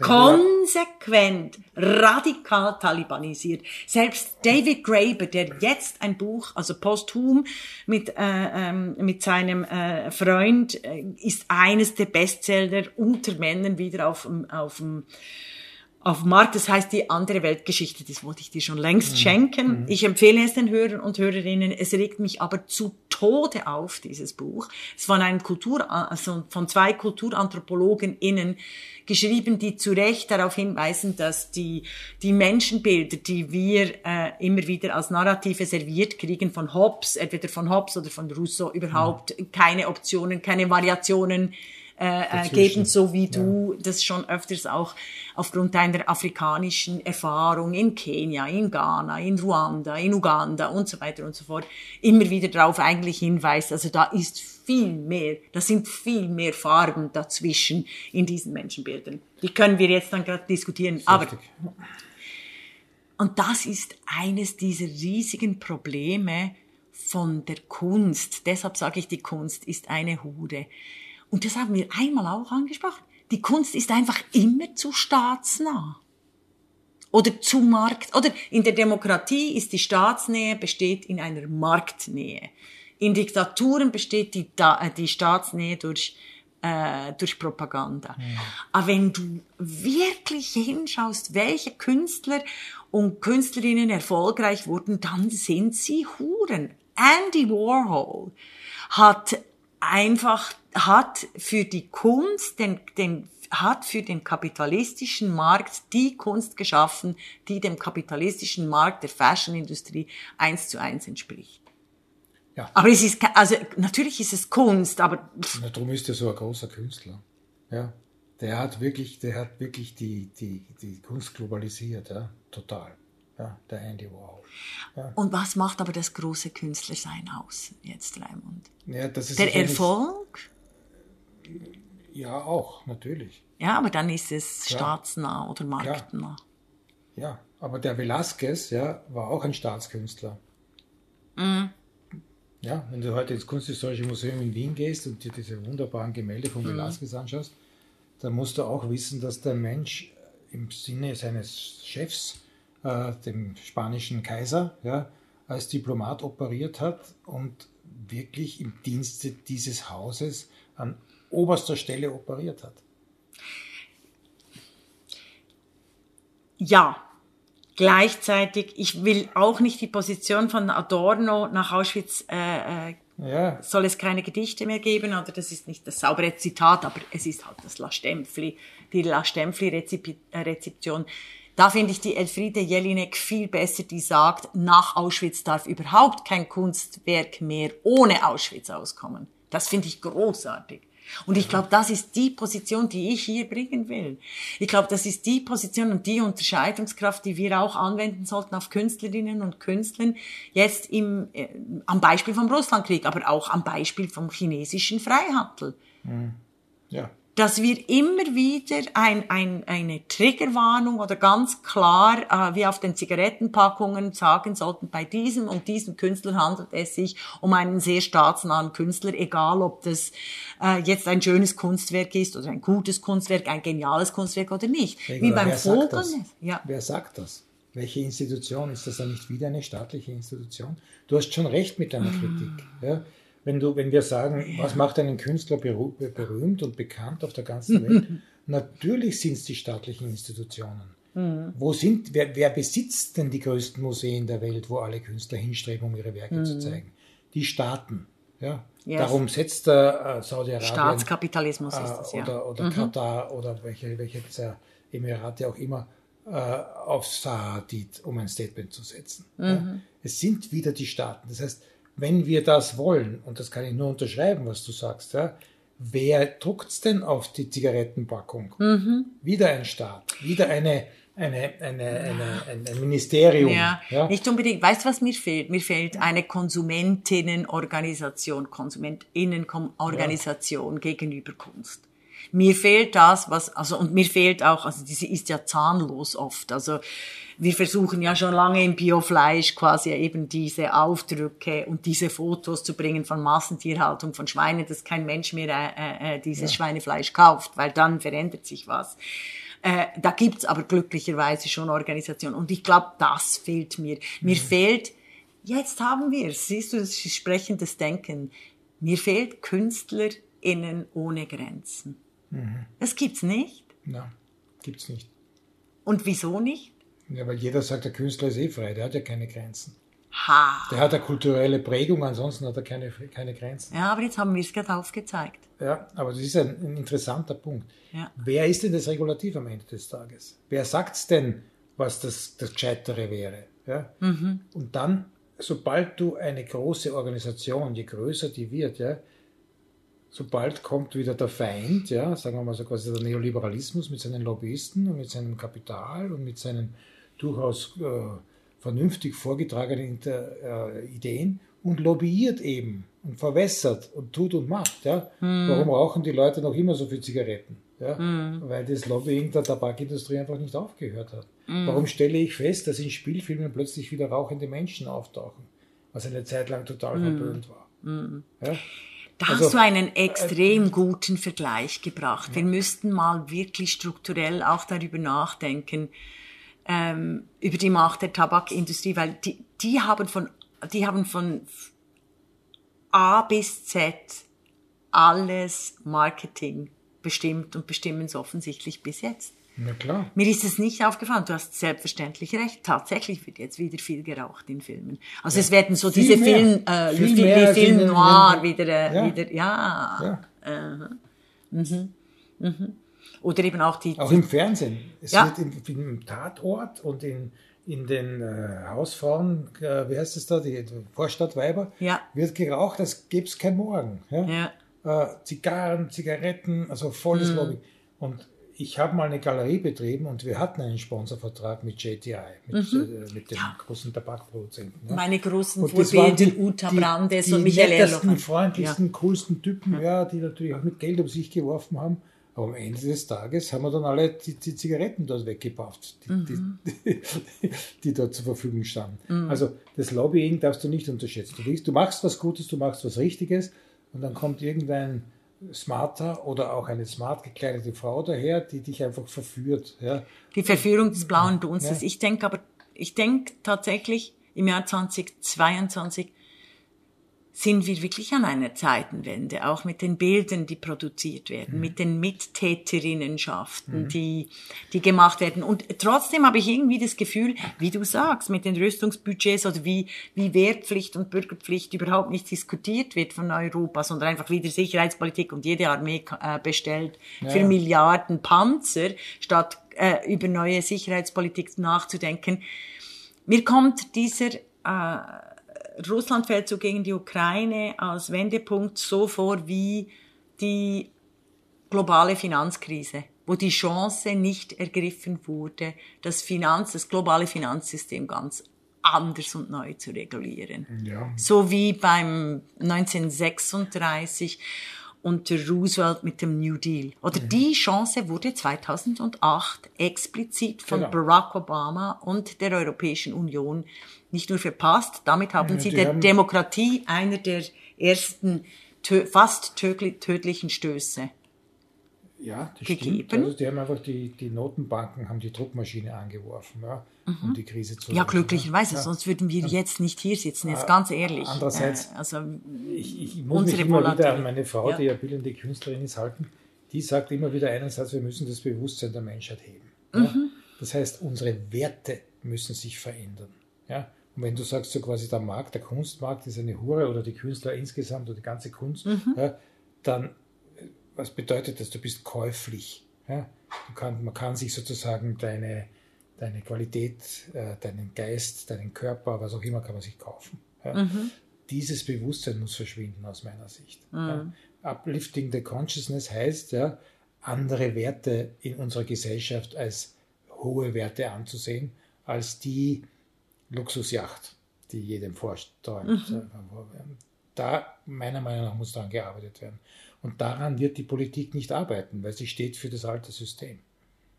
Speaker 1: konsequent, radikal talibanisiert. Selbst David Graeber, der jetzt ein Buch, also posthum mit, äh, ähm, mit seinem äh, Freund, äh, ist eines der Bestseller unter Männern wieder auf dem, auf dem auf dem Markt. Das heißt, die andere Weltgeschichte, das wollte ich dir schon längst schenken. Ich empfehle es den Hörern und Hörerinnen. Es regt mich aber zu Tode auf, dieses Buch. Es von einem Kultur, also von zwei KulturanthropologenInnen geschrieben, die zu Recht darauf hinweisen, dass die, die Menschenbilder, die wir äh, immer wieder als Narrative serviert kriegen von Hobbes, entweder von Hobbes oder von Rousseau, überhaupt keine Optionen, keine Variationen äh, äh, geben, so wie du das schon öfters auch aufgrund deiner afrikanischen Erfahrung in Kenia, in Ghana, in Ruanda, in Uganda und so weiter und so fort immer wieder darauf eigentlich hinweist. Also da ist viel mehr, da sind viel mehr Farben dazwischen in diesen Menschenbildern. Die können wir jetzt dann gerade diskutieren. Aber
Speaker 2: Richtig.
Speaker 1: Und das ist eines dieser riesigen Probleme von der Kunst. Deshalb sage ich, die Kunst ist eine Hure. Und das haben wir einmal auch angesprochen. Die Kunst ist einfach immer zu staatsnah. Oder zu Markt, oder in der Demokratie ist die Staatsnähe besteht in einer Marktnähe. In Diktaturen besteht die, äh, die Staatsnähe durch, äh, durch Propaganda. Mhm. Aber wenn du wirklich hinschaust, welche Künstler und Künstlerinnen erfolgreich wurden, dann sind sie Huren. Andy Warhol hat einfach, hat für die Kunst den, den hat für den kapitalistischen Markt die Kunst geschaffen, die dem kapitalistischen Markt der Fashionindustrie eins zu eins entspricht. Ja. Aber es ist, also natürlich ist es Kunst, aber.
Speaker 2: Na, darum ist er so ein großer Künstler. Ja. Der hat wirklich, der hat wirklich die, die, die Kunst globalisiert, ja, total. Ja, der Andy Warhol.
Speaker 1: Ja. Und was macht aber das große Künstlersein aus, jetzt Raimund?
Speaker 2: Ja, das ist
Speaker 1: der Erfolg?
Speaker 2: Ja, auch, natürlich.
Speaker 1: Ja, aber dann ist es Klar. staatsnah oder marktnah.
Speaker 2: Ja. ja, aber der Velázquez, ja, war auch ein Staatskünstler. Mhm. Ja, wenn du heute ins Kunsthistorische Museum in Wien gehst und dir diese wunderbaren Gemälde von mhm. Anschaust, dann musst du auch wissen, dass der Mensch im Sinne seines Chefs, äh, dem spanischen Kaiser, ja, als Diplomat operiert hat und wirklich im Dienste dieses Hauses an oberster Stelle operiert hat.
Speaker 1: Ja, gleichzeitig, ich will auch nicht die Position von Adorno nach Auschwitz, äh, äh, ja. soll es keine Gedichte mehr geben, oder das ist nicht das saubere Zitat, aber es ist halt das La Stempfli, die La Stempfli-Rezeption. Da finde ich die Elfriede Jelinek viel besser, die sagt, nach Auschwitz darf überhaupt kein Kunstwerk mehr ohne Auschwitz auskommen. Das finde ich großartig. Und ich glaube, das ist die Position, die ich hier bringen will. Ich glaube, das ist die Position und die Unterscheidungskraft, die wir auch anwenden sollten auf Künstlerinnen und Künstlern, jetzt im, äh, am Beispiel vom Russlandkrieg, aber auch am Beispiel vom chinesischen Freihandel.
Speaker 2: Mhm. Ja
Speaker 1: dass wir immer wieder ein, ein, eine Triggerwarnung oder ganz klar, äh, wie auf den Zigarettenpackungen sagen sollten, bei diesem und diesem Künstler handelt es sich um einen sehr staatsnahen Künstler, egal ob das äh, jetzt ein schönes Kunstwerk ist oder ein gutes Kunstwerk, ein geniales Kunstwerk oder nicht.
Speaker 2: Wie beim Vogel. Ja. Wer sagt das? Welche Institution? Ist das dann nicht wieder eine staatliche Institution? Du hast schon recht mit deiner Kritik. Ja? Wenn, du, wenn wir sagen, was macht einen Künstler berühmt und bekannt auf der ganzen Welt, natürlich sind es die staatlichen Institutionen. Mhm. Wo sind, wer, wer, besitzt denn die größten Museen der Welt, wo alle Künstler hinstreben, um ihre Werke mhm. zu zeigen? Die Staaten. Ja? Yes. Darum setzt der äh, Saudi-Arabien.
Speaker 1: Staatskapitalismus äh, ist das,
Speaker 2: ja. Oder, oder mhm. Katar oder welche, welche dieser Emirate auch immer äh, auf Sahadid, um ein Statement zu setzen. Ja? Mhm. Es sind wieder die Staaten. Das heißt, wenn wir das wollen, und das kann ich nur unterschreiben, was du sagst, ja, wer druckt's denn auf die Zigarettenpackung? Mhm. Wieder ein Staat, wieder eine, eine, eine, eine, ein Ministerium.
Speaker 1: Ja, ja, nicht unbedingt. Weißt du, was mir fehlt? Mir fehlt eine Konsumentinnenorganisation, Konsumentinnenorganisation ja. gegenüber Kunst. Mir fehlt das, was, also, und mir fehlt auch, also diese ist ja zahnlos oft. Also, wir versuchen ja schon lange im Biofleisch quasi eben diese Aufdrücke und diese Fotos zu bringen von Massentierhaltung von Schweinen, dass kein Mensch mehr äh, äh, dieses ja. Schweinefleisch kauft, weil dann verändert sich was. Äh, da gibt's aber glücklicherweise schon Organisationen. Und ich glaube, das fehlt mir. Mir mhm. fehlt, jetzt haben wir siehst du, das ist sprechendes Denken. Mir fehlt KünstlerInnen ohne Grenzen. Mhm. Das gibt's nicht.
Speaker 2: Nein, gibt's nicht.
Speaker 1: Und wieso nicht?
Speaker 2: Ja, weil jeder sagt, der Künstler ist eh frei, der hat ja keine Grenzen.
Speaker 1: Ha.
Speaker 2: Der hat eine kulturelle Prägung, ansonsten hat er keine, keine Grenzen.
Speaker 1: Ja, aber jetzt haben wir es gerade aufgezeigt.
Speaker 2: Ja, aber das ist ein, ein interessanter Punkt. Ja. Wer ist denn das Regulativ am Ende des Tages? Wer sagt es denn, was das, das Gescheitere wäre? Ja? Mhm. Und dann, sobald du eine große Organisation, je größer die wird, ja, sobald kommt wieder der Feind, ja, sagen wir mal so quasi der Neoliberalismus mit seinen Lobbyisten und mit seinem Kapital und mit seinen durchaus äh, vernünftig vorgetragenen äh, Ideen und lobbyiert eben und verwässert und tut und macht. Ja? Hm. Warum rauchen die Leute noch immer so viel Zigaretten? ja, mhm. weil das Lobbying der Tabakindustrie einfach nicht aufgehört hat. Mhm. Warum stelle ich fest, dass in Spielfilmen plötzlich wieder rauchende Menschen auftauchen, was eine Zeit lang total mhm. verböhnt war?
Speaker 1: Mhm. Ja? Da also, hast du einen extrem äh, guten Vergleich gebracht. Wir müssten mal wirklich strukturell auch darüber nachdenken, ähm, über die Macht der Tabakindustrie, weil die, die haben von, die haben von A bis Z alles Marketing bestimmt und bestimmen es offensichtlich bis jetzt.
Speaker 2: Na klar.
Speaker 1: Mir ist es nicht aufgefallen. Du hast selbstverständlich recht. Tatsächlich wird jetzt wieder viel geraucht in Filmen. Also ja. es werden so viel diese mehr. Film, äh, viel Film, mehr Film Noir wieder, äh, ja. wieder, ja. ja. Uh mhm. Mhm. Oder eben auch die.
Speaker 2: Auch im Fernsehen. Es ja. wird im, im, Tatort und in, in den äh, Hausfrauen, äh, wie heißt es da, die, die Vorstadtweiber,
Speaker 1: ja.
Speaker 2: wird geraucht, als gäbe es kein Morgen. Ja? Ja. Äh, Zigarren, Zigaretten, also volles mhm. Lobby. Und ich habe mal eine Galerie betrieben und wir hatten einen Sponsorvertrag mit JTI, mit, mhm. äh, mit dem ja. großen Tabakproduzenten.
Speaker 1: Ja. Meine großen Vorbilder, Uta Brandes und Michael.
Speaker 2: Die freundlichsten, ja. coolsten Typen, ja. die natürlich auch mit Geld um sich geworfen haben. Aber am Ende des Tages haben wir dann alle die, die Zigaretten dort weggepafft, die, mhm. die, die, dort zur Verfügung standen. Mhm. Also das Lobbying darfst du nicht unterschätzen. Du, willst, du machst was Gutes, du machst was Richtiges und dann kommt irgendein smarter oder auch eine smart gekleidete Frau daher, die dich einfach verführt. Ja.
Speaker 1: Die Verführung des blauen Dunstes. Ja. Ich denke aber, ich denke tatsächlich im Jahr 2022 sind wir wirklich an einer Zeitenwende, auch mit den Bildern, die produziert werden, mhm. mit den Mittäterinnenschaften, mhm. die, die gemacht werden. Und trotzdem habe ich irgendwie das Gefühl, wie du sagst, mit den Rüstungsbudgets oder wie, wie Wehrpflicht und Bürgerpflicht überhaupt nicht diskutiert wird von Europa, sondern einfach wieder Sicherheitspolitik und jede Armee äh, bestellt ja. für Milliarden Panzer, statt äh, über neue Sicherheitspolitik nachzudenken. Mir kommt dieser äh, Russlandfeldzug gegen die Ukraine als Wendepunkt so vor wie die globale Finanzkrise, wo die Chance nicht ergriffen wurde, das Finanz, das globale Finanzsystem ganz anders und neu zu regulieren. Ja. So wie beim 1936 unter Roosevelt mit dem New Deal. Oder mhm. die Chance wurde 2008 explizit von genau. Barack Obama und der Europäischen Union nicht nur verpasst, damit haben ja, sie der haben Demokratie einer der ersten tö fast tödlichen Stöße
Speaker 2: ja, das gegeben. Stimmt. Also die haben einfach die, die Notenbanken haben die Druckmaschine angeworfen, ja, mhm. um die Krise zu
Speaker 1: Ja, glücklicherweise, ja. sonst würden wir jetzt nicht hier sitzen, jetzt ganz ehrlich.
Speaker 2: Andererseits, äh, also, ich, ich muss mich immer Volatil. wieder an meine Frau, ja. die ja bildende Künstlerin ist, halten. Die sagt immer wieder einen Satz, wir müssen das Bewusstsein der Menschheit heben. Mhm. Das heißt, unsere Werte müssen sich verändern. Ja? Und wenn du sagst, so quasi der Markt, der Kunstmarkt ist eine Hure oder die Künstler insgesamt oder die ganze Kunst, mhm. ja, dann was bedeutet das? Du bist käuflich. Ja? Du kann, man kann sich sozusagen deine, deine Qualität, äh, deinen Geist, deinen Körper, was auch immer, kann man sich kaufen. Ja? Mhm. Dieses Bewusstsein muss verschwinden aus meiner Sicht. Mhm. Ja? Uplifting the Consciousness heißt, ja, andere Werte in unserer Gesellschaft als hohe Werte anzusehen, als die Luxusjacht, die jedem vorsteuert. Mhm. Da, meiner Meinung nach, muss daran gearbeitet werden. Und daran wird die Politik nicht arbeiten, weil sie steht für das alte System.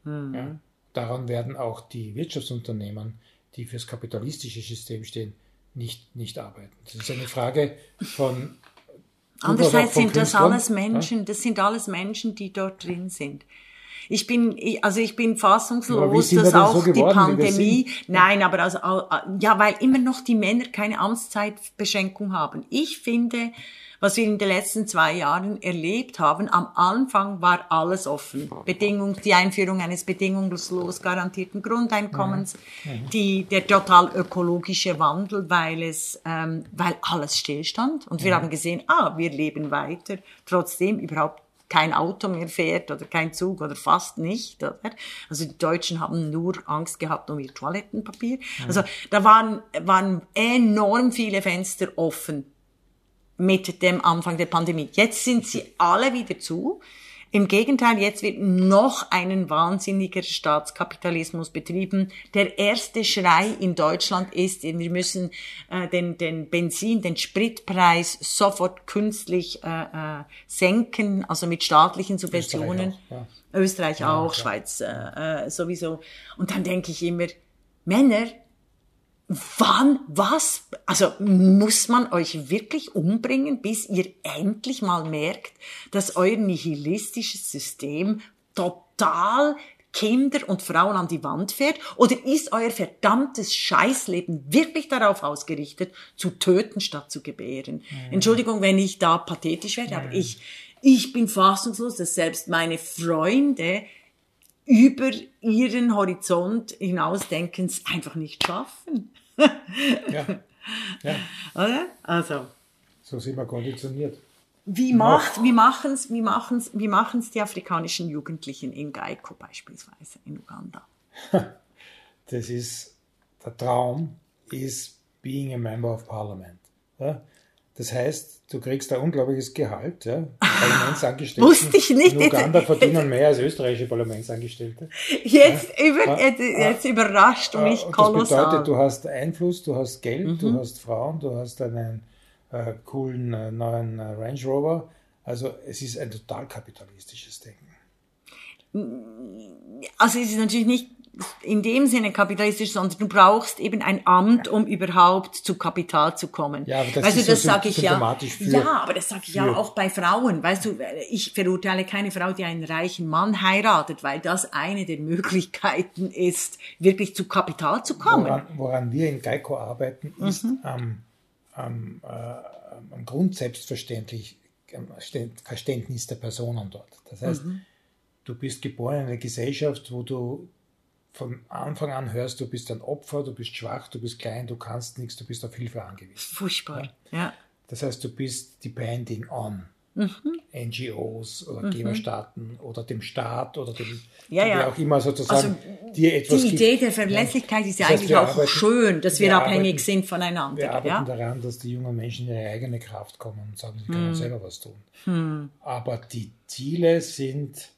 Speaker 2: Mhm. Ja? Daran werden auch die Wirtschaftsunternehmen, die fürs kapitalistische System stehen, nicht, nicht arbeiten. Das ist eine Frage von.
Speaker 1: Andererseits sind das alles Menschen, das sind alles Menschen, die dort drin sind. Ich bin, also ich bin fassungslos, dass auch so die Pandemie, nein, aber also, ja, weil immer noch die Männer keine Amtszeitbeschränkung haben. Ich finde, was wir in den letzten zwei Jahren erlebt haben, am Anfang war alles offen. Bedingung, die Einführung eines bedingungslos garantierten Grundeinkommens, die, der total ökologische Wandel, weil es, ähm, weil alles stillstand. Und wir haben gesehen, ah, wir leben weiter, trotzdem überhaupt kein Auto mehr fährt oder kein Zug oder fast nicht. Oder? Also die Deutschen haben nur Angst gehabt um ihr Toilettenpapier. Mhm. Also da waren, waren enorm viele Fenster offen mit dem Anfang der Pandemie. Jetzt sind sie alle wieder zu. Im Gegenteil, jetzt wird noch einen wahnsinniger Staatskapitalismus betrieben. Der erste Schrei in Deutschland ist, wir müssen äh, den, den Benzin, den Spritpreis sofort künstlich äh, äh, senken, also mit staatlichen Subventionen. Österreich auch, ja. Österreich ja, auch Schweiz äh, äh, sowieso. Und dann denke ich immer, Männer, wann, was, also muss man euch wirklich umbringen, bis ihr endlich mal merkt, dass euer nihilistisches System total Kinder und Frauen an die Wand fährt? Oder ist euer verdammtes Scheißleben wirklich darauf ausgerichtet, zu töten statt zu gebären? Mhm. Entschuldigung, wenn ich da pathetisch werde, mhm. aber ich, ich bin fassungslos, dass selbst meine Freunde über ihren Horizont hinausdenken, es einfach nicht schaffen. ja. ja. Oder? Also.
Speaker 2: So sind wir konditioniert.
Speaker 1: Wie macht, wie machen's, wie machen's, wie machen's die afrikanischen Jugendlichen in Gaiko beispielsweise in Uganda?
Speaker 2: Das ist, der Traum ist being a member of parliament. Ja? Das heißt, du kriegst ein unglaubliches Gehalt. Ja?
Speaker 1: Parlamentsangestellte Wusste ich nicht.
Speaker 2: in Uganda verdienen mehr als österreichische Parlamentsangestellte.
Speaker 1: Jetzt, ja? über, jetzt, jetzt überrascht du mich
Speaker 2: kolossal. Das bedeutet, du hast Einfluss, du hast Geld, mhm. du hast Frauen, du hast einen äh, coolen äh, neuen äh, Range Rover. Also es ist ein total kapitalistisches Denken.
Speaker 1: Also es ist natürlich nicht in dem Sinne kapitalistisch, sondern du brauchst eben ein Amt, um überhaupt zu Kapital zu kommen.
Speaker 2: Ja, aber das weißt ist du, das so sage ich ja. Für,
Speaker 1: ja, aber das sage ich ja auch bei Frauen. Weißt du, ich verurteile keine Frau, die einen reichen Mann heiratet, weil das eine der Möglichkeiten ist, wirklich zu Kapital zu kommen.
Speaker 2: Woran, woran wir in Geico arbeiten, ist mhm. am, am, äh, am Grundselbstverständlich Verständnis der Personen dort. Das heißt, mhm. du bist geboren in einer Gesellschaft, wo du von Anfang an hörst, du bist ein Opfer, du bist schwach, du bist klein, du kannst nichts, du bist auf Hilfe angewiesen.
Speaker 1: Furchtbar, ja. ja.
Speaker 2: Das heißt, du bist depending on mhm. NGOs oder mhm. Geberstaaten oder dem Staat oder dem,
Speaker 1: ja, ja.
Speaker 2: auch immer sozusagen also, dir etwas
Speaker 1: Die Idee gibt. der Verlässlichkeit ja. ist ja das heißt, eigentlich auch arbeiten, schön, dass wir, wir abhängig arbeiten, sind voneinander.
Speaker 2: Wir arbeiten daran, dass die jungen Menschen in ihre eigene Kraft kommen und sagen, sie können hm. selber was tun. Hm. Aber die Ziele sind,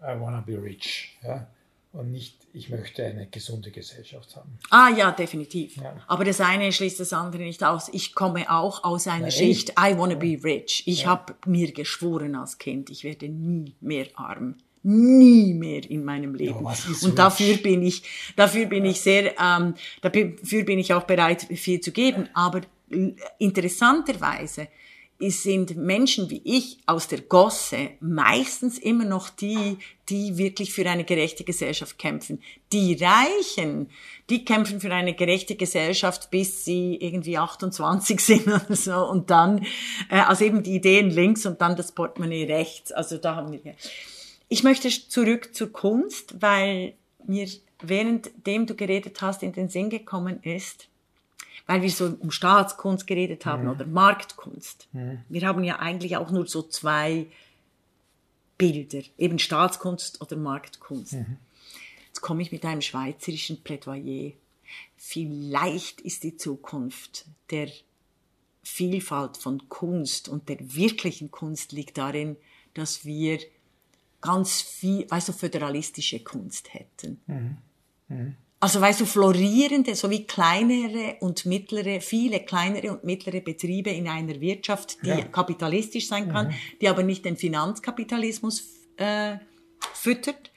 Speaker 2: I wanna be rich. Ja? Und nicht, ich möchte eine gesunde Gesellschaft haben.
Speaker 1: Ah ja, definitiv. Ja. Aber das eine schließt das andere nicht aus. Ich komme auch aus einer Nein, Schicht, I wanna be rich. Ich ja. habe mir geschworen als Kind, ich werde nie mehr arm. Nie mehr in meinem Leben. Ja, und dafür bin ich, dafür bin ich sehr, ähm, dafür bin ich auch bereit, viel zu geben. Aber interessanterweise sind Menschen wie ich aus der Gosse meistens immer noch die, die wirklich für eine gerechte Gesellschaft kämpfen. Die Reichen, die kämpfen für eine gerechte Gesellschaft, bis sie irgendwie 28 sind oder so und dann, äh, also eben die Ideen links und dann das Portemonnaie rechts. Also da haben wir. Ich möchte zurück zur Kunst, weil mir währenddem du geredet hast in den Sinn gekommen ist, weil wir so um Staatskunst geredet haben mhm. oder Marktkunst. Mhm. Wir haben ja eigentlich auch nur so zwei Bilder, eben Staatskunst oder Marktkunst. Mhm. Jetzt komme ich mit einem schweizerischen Plädoyer. Vielleicht ist die Zukunft der Vielfalt von Kunst und der wirklichen Kunst liegt darin, dass wir ganz viel, weißt du, föderalistische Kunst hätten. Mhm. Mhm. Also weißt du, florierende sowie kleinere und mittlere, viele kleinere und mittlere Betriebe in einer Wirtschaft, die ja. kapitalistisch sein kann, mhm. die aber nicht den Finanzkapitalismus äh, füttert.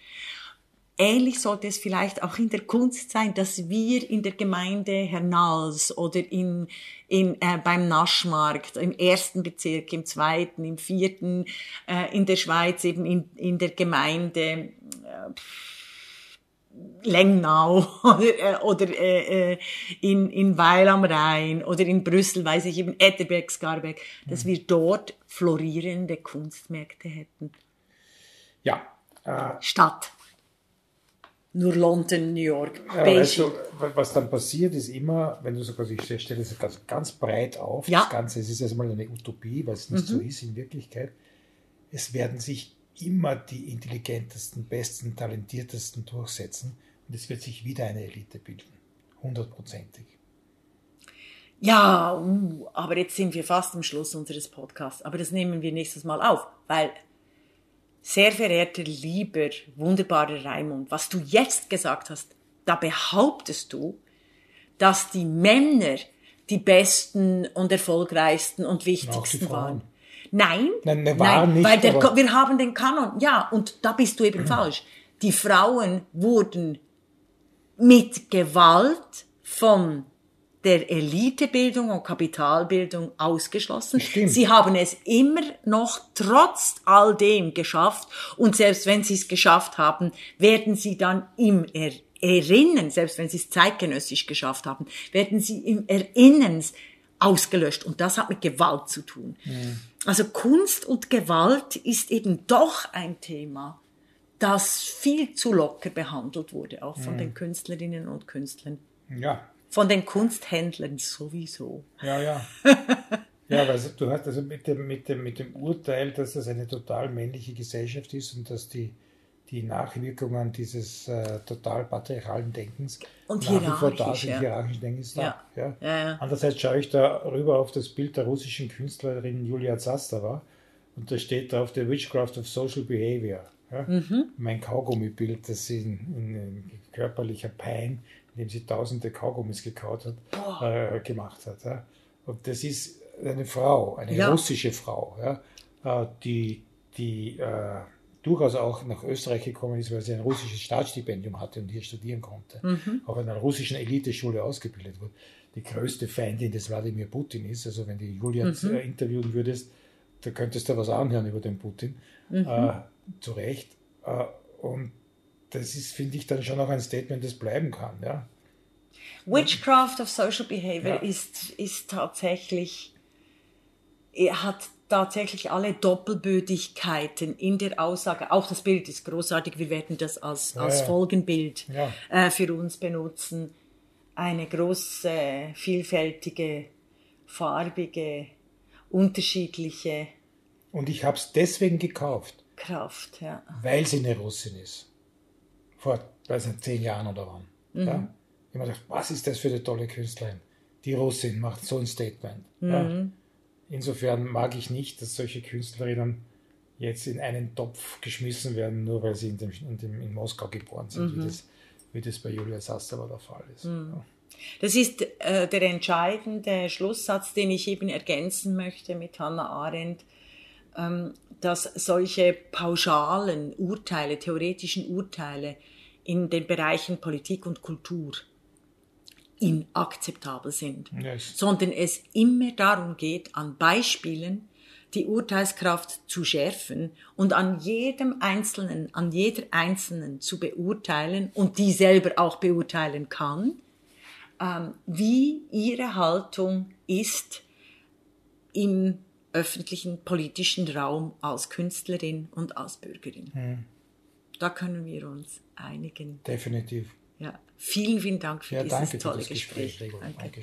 Speaker 1: Ähnlich sollte es vielleicht auch in der Kunst sein, dass wir in der Gemeinde Hernals oder in, in, äh, beim Naschmarkt, im ersten Bezirk, im zweiten, im vierten, äh, in der Schweiz eben in, in der Gemeinde, äh, Lengnau oder, oder äh, äh, in, in Weil am Rhein oder in Brüssel, weiß ich eben, Etterbeck, Scarbeck, dass mhm. wir dort florierende Kunstmärkte hätten.
Speaker 2: Ja.
Speaker 1: Äh, Stadt. Nur London, New York,
Speaker 2: ja, weißt du, was dann passiert, ist immer, wenn du sagst, ich stelle das ganz, ganz breit auf,
Speaker 1: ja.
Speaker 2: das Ganze, es ist erstmal eine Utopie, weil es nicht mhm. so ist in Wirklichkeit. Es werden sich immer die intelligentesten, besten, talentiertesten durchsetzen und es wird sich wieder eine Elite bilden. Hundertprozentig.
Speaker 1: Ja, uh, aber jetzt sind wir fast am Schluss unseres Podcasts. Aber das nehmen wir nächstes Mal auf, weil sehr verehrter, lieber, wunderbarer Raimund, was du jetzt gesagt hast, da behauptest du, dass die Männer die besten und erfolgreichsten und wichtigsten waren. Nein,
Speaker 2: nein, nein, waren nicht,
Speaker 1: weil der, wir haben den Kanon. Ja, und da bist du eben falsch. Die Frauen wurden mit Gewalt von der Elitebildung und Kapitalbildung ausgeschlossen.
Speaker 2: Stimmt.
Speaker 1: Sie haben es immer noch trotz all dem geschafft und selbst wenn sie es geschafft haben, werden sie dann im er Erinnern, selbst wenn sie es zeitgenössisch geschafft haben, werden sie im Erinnern ausgelöscht und das hat mit Gewalt zu tun. Mhm. Also Kunst und Gewalt ist eben doch ein Thema, das viel zu locker behandelt wurde, auch von mhm. den Künstlerinnen und Künstlern.
Speaker 2: Ja,
Speaker 1: von den Kunsthändlern sowieso.
Speaker 2: Ja, ja. ja, weil du hast also mit dem, mit, dem, mit dem Urteil, dass das eine total männliche Gesellschaft ist und dass die, die Nachwirkungen dieses äh, total patriarchalen Denkens
Speaker 1: und da
Speaker 2: sind, ja. hierarchischen Denkens da.
Speaker 1: Ja.
Speaker 2: Ja.
Speaker 1: Ja, ja.
Speaker 2: Andererseits schaue ich da rüber auf das Bild der russischen Künstlerin Julia Zastava und da steht drauf The Witchcraft of Social Behavior. Mhm. Mein Kaugummibild, das sie in, in, in körperlicher Pein indem sie tausende Kaugummis gekaut hat, äh, gemacht hat. Und das ist eine Frau, eine russische Frau, äh, die, die äh, durchaus auch nach Österreich gekommen ist, weil sie ein russisches Staatsstipendium hatte und hier studieren konnte, mhm. in einer russischen Eliteschule ausgebildet wurde. Die größte Feindin des Wladimir Putin ist, also wenn du Julia mhm. Äh, interviewen würdest, da könntest du was anhören über den Putin, mhm. äh, zu Recht. Äh, und das ist, finde ich, dann schon auch ein Statement, das bleiben kann. Ja.
Speaker 1: Witchcraft of Social Behavior ja. ist, ist tatsächlich, er hat tatsächlich alle Doppelbödigkeiten in der Aussage. Auch das Bild ist großartig. Wir werden das als, ja, als Folgenbild äh, für uns benutzen. Eine große, vielfältige, farbige, unterschiedliche.
Speaker 2: Und ich habe es deswegen gekauft.
Speaker 1: Kraft, ja.
Speaker 2: Weil sie eine Russin ist vor, weiß nicht, zehn Jahren oder wann. Mhm. Ja? Ich habe gedacht, was ist das für eine tolle Künstlerin? Die Russin macht so ein Statement. Mhm. Ja? Insofern mag ich nicht, dass solche Künstlerinnen jetzt in einen Topf geschmissen werden, nur weil sie in, dem, in, dem, in Moskau geboren sind, mhm. wie, das, wie das bei Julia Sastava der Fall ist.
Speaker 1: Mhm. Ja. Das ist äh, der entscheidende Schlusssatz, den ich eben ergänzen möchte mit Hannah Arendt, ähm, dass solche pauschalen Urteile, theoretischen Urteile in den Bereichen Politik und Kultur inakzeptabel sind, yes. sondern es immer darum geht, an Beispielen die Urteilskraft zu schärfen und an jedem Einzelnen, an jeder Einzelnen zu beurteilen und die selber auch beurteilen kann, ähm, wie ihre Haltung ist im öffentlichen politischen Raum als Künstlerin und als Bürgerin. Hm. Da können wir uns einigen.
Speaker 2: Definitiv.
Speaker 1: Ja, vielen, vielen Dank für ja, dieses tolle Gespräch. Gespräch. Danke. Danke.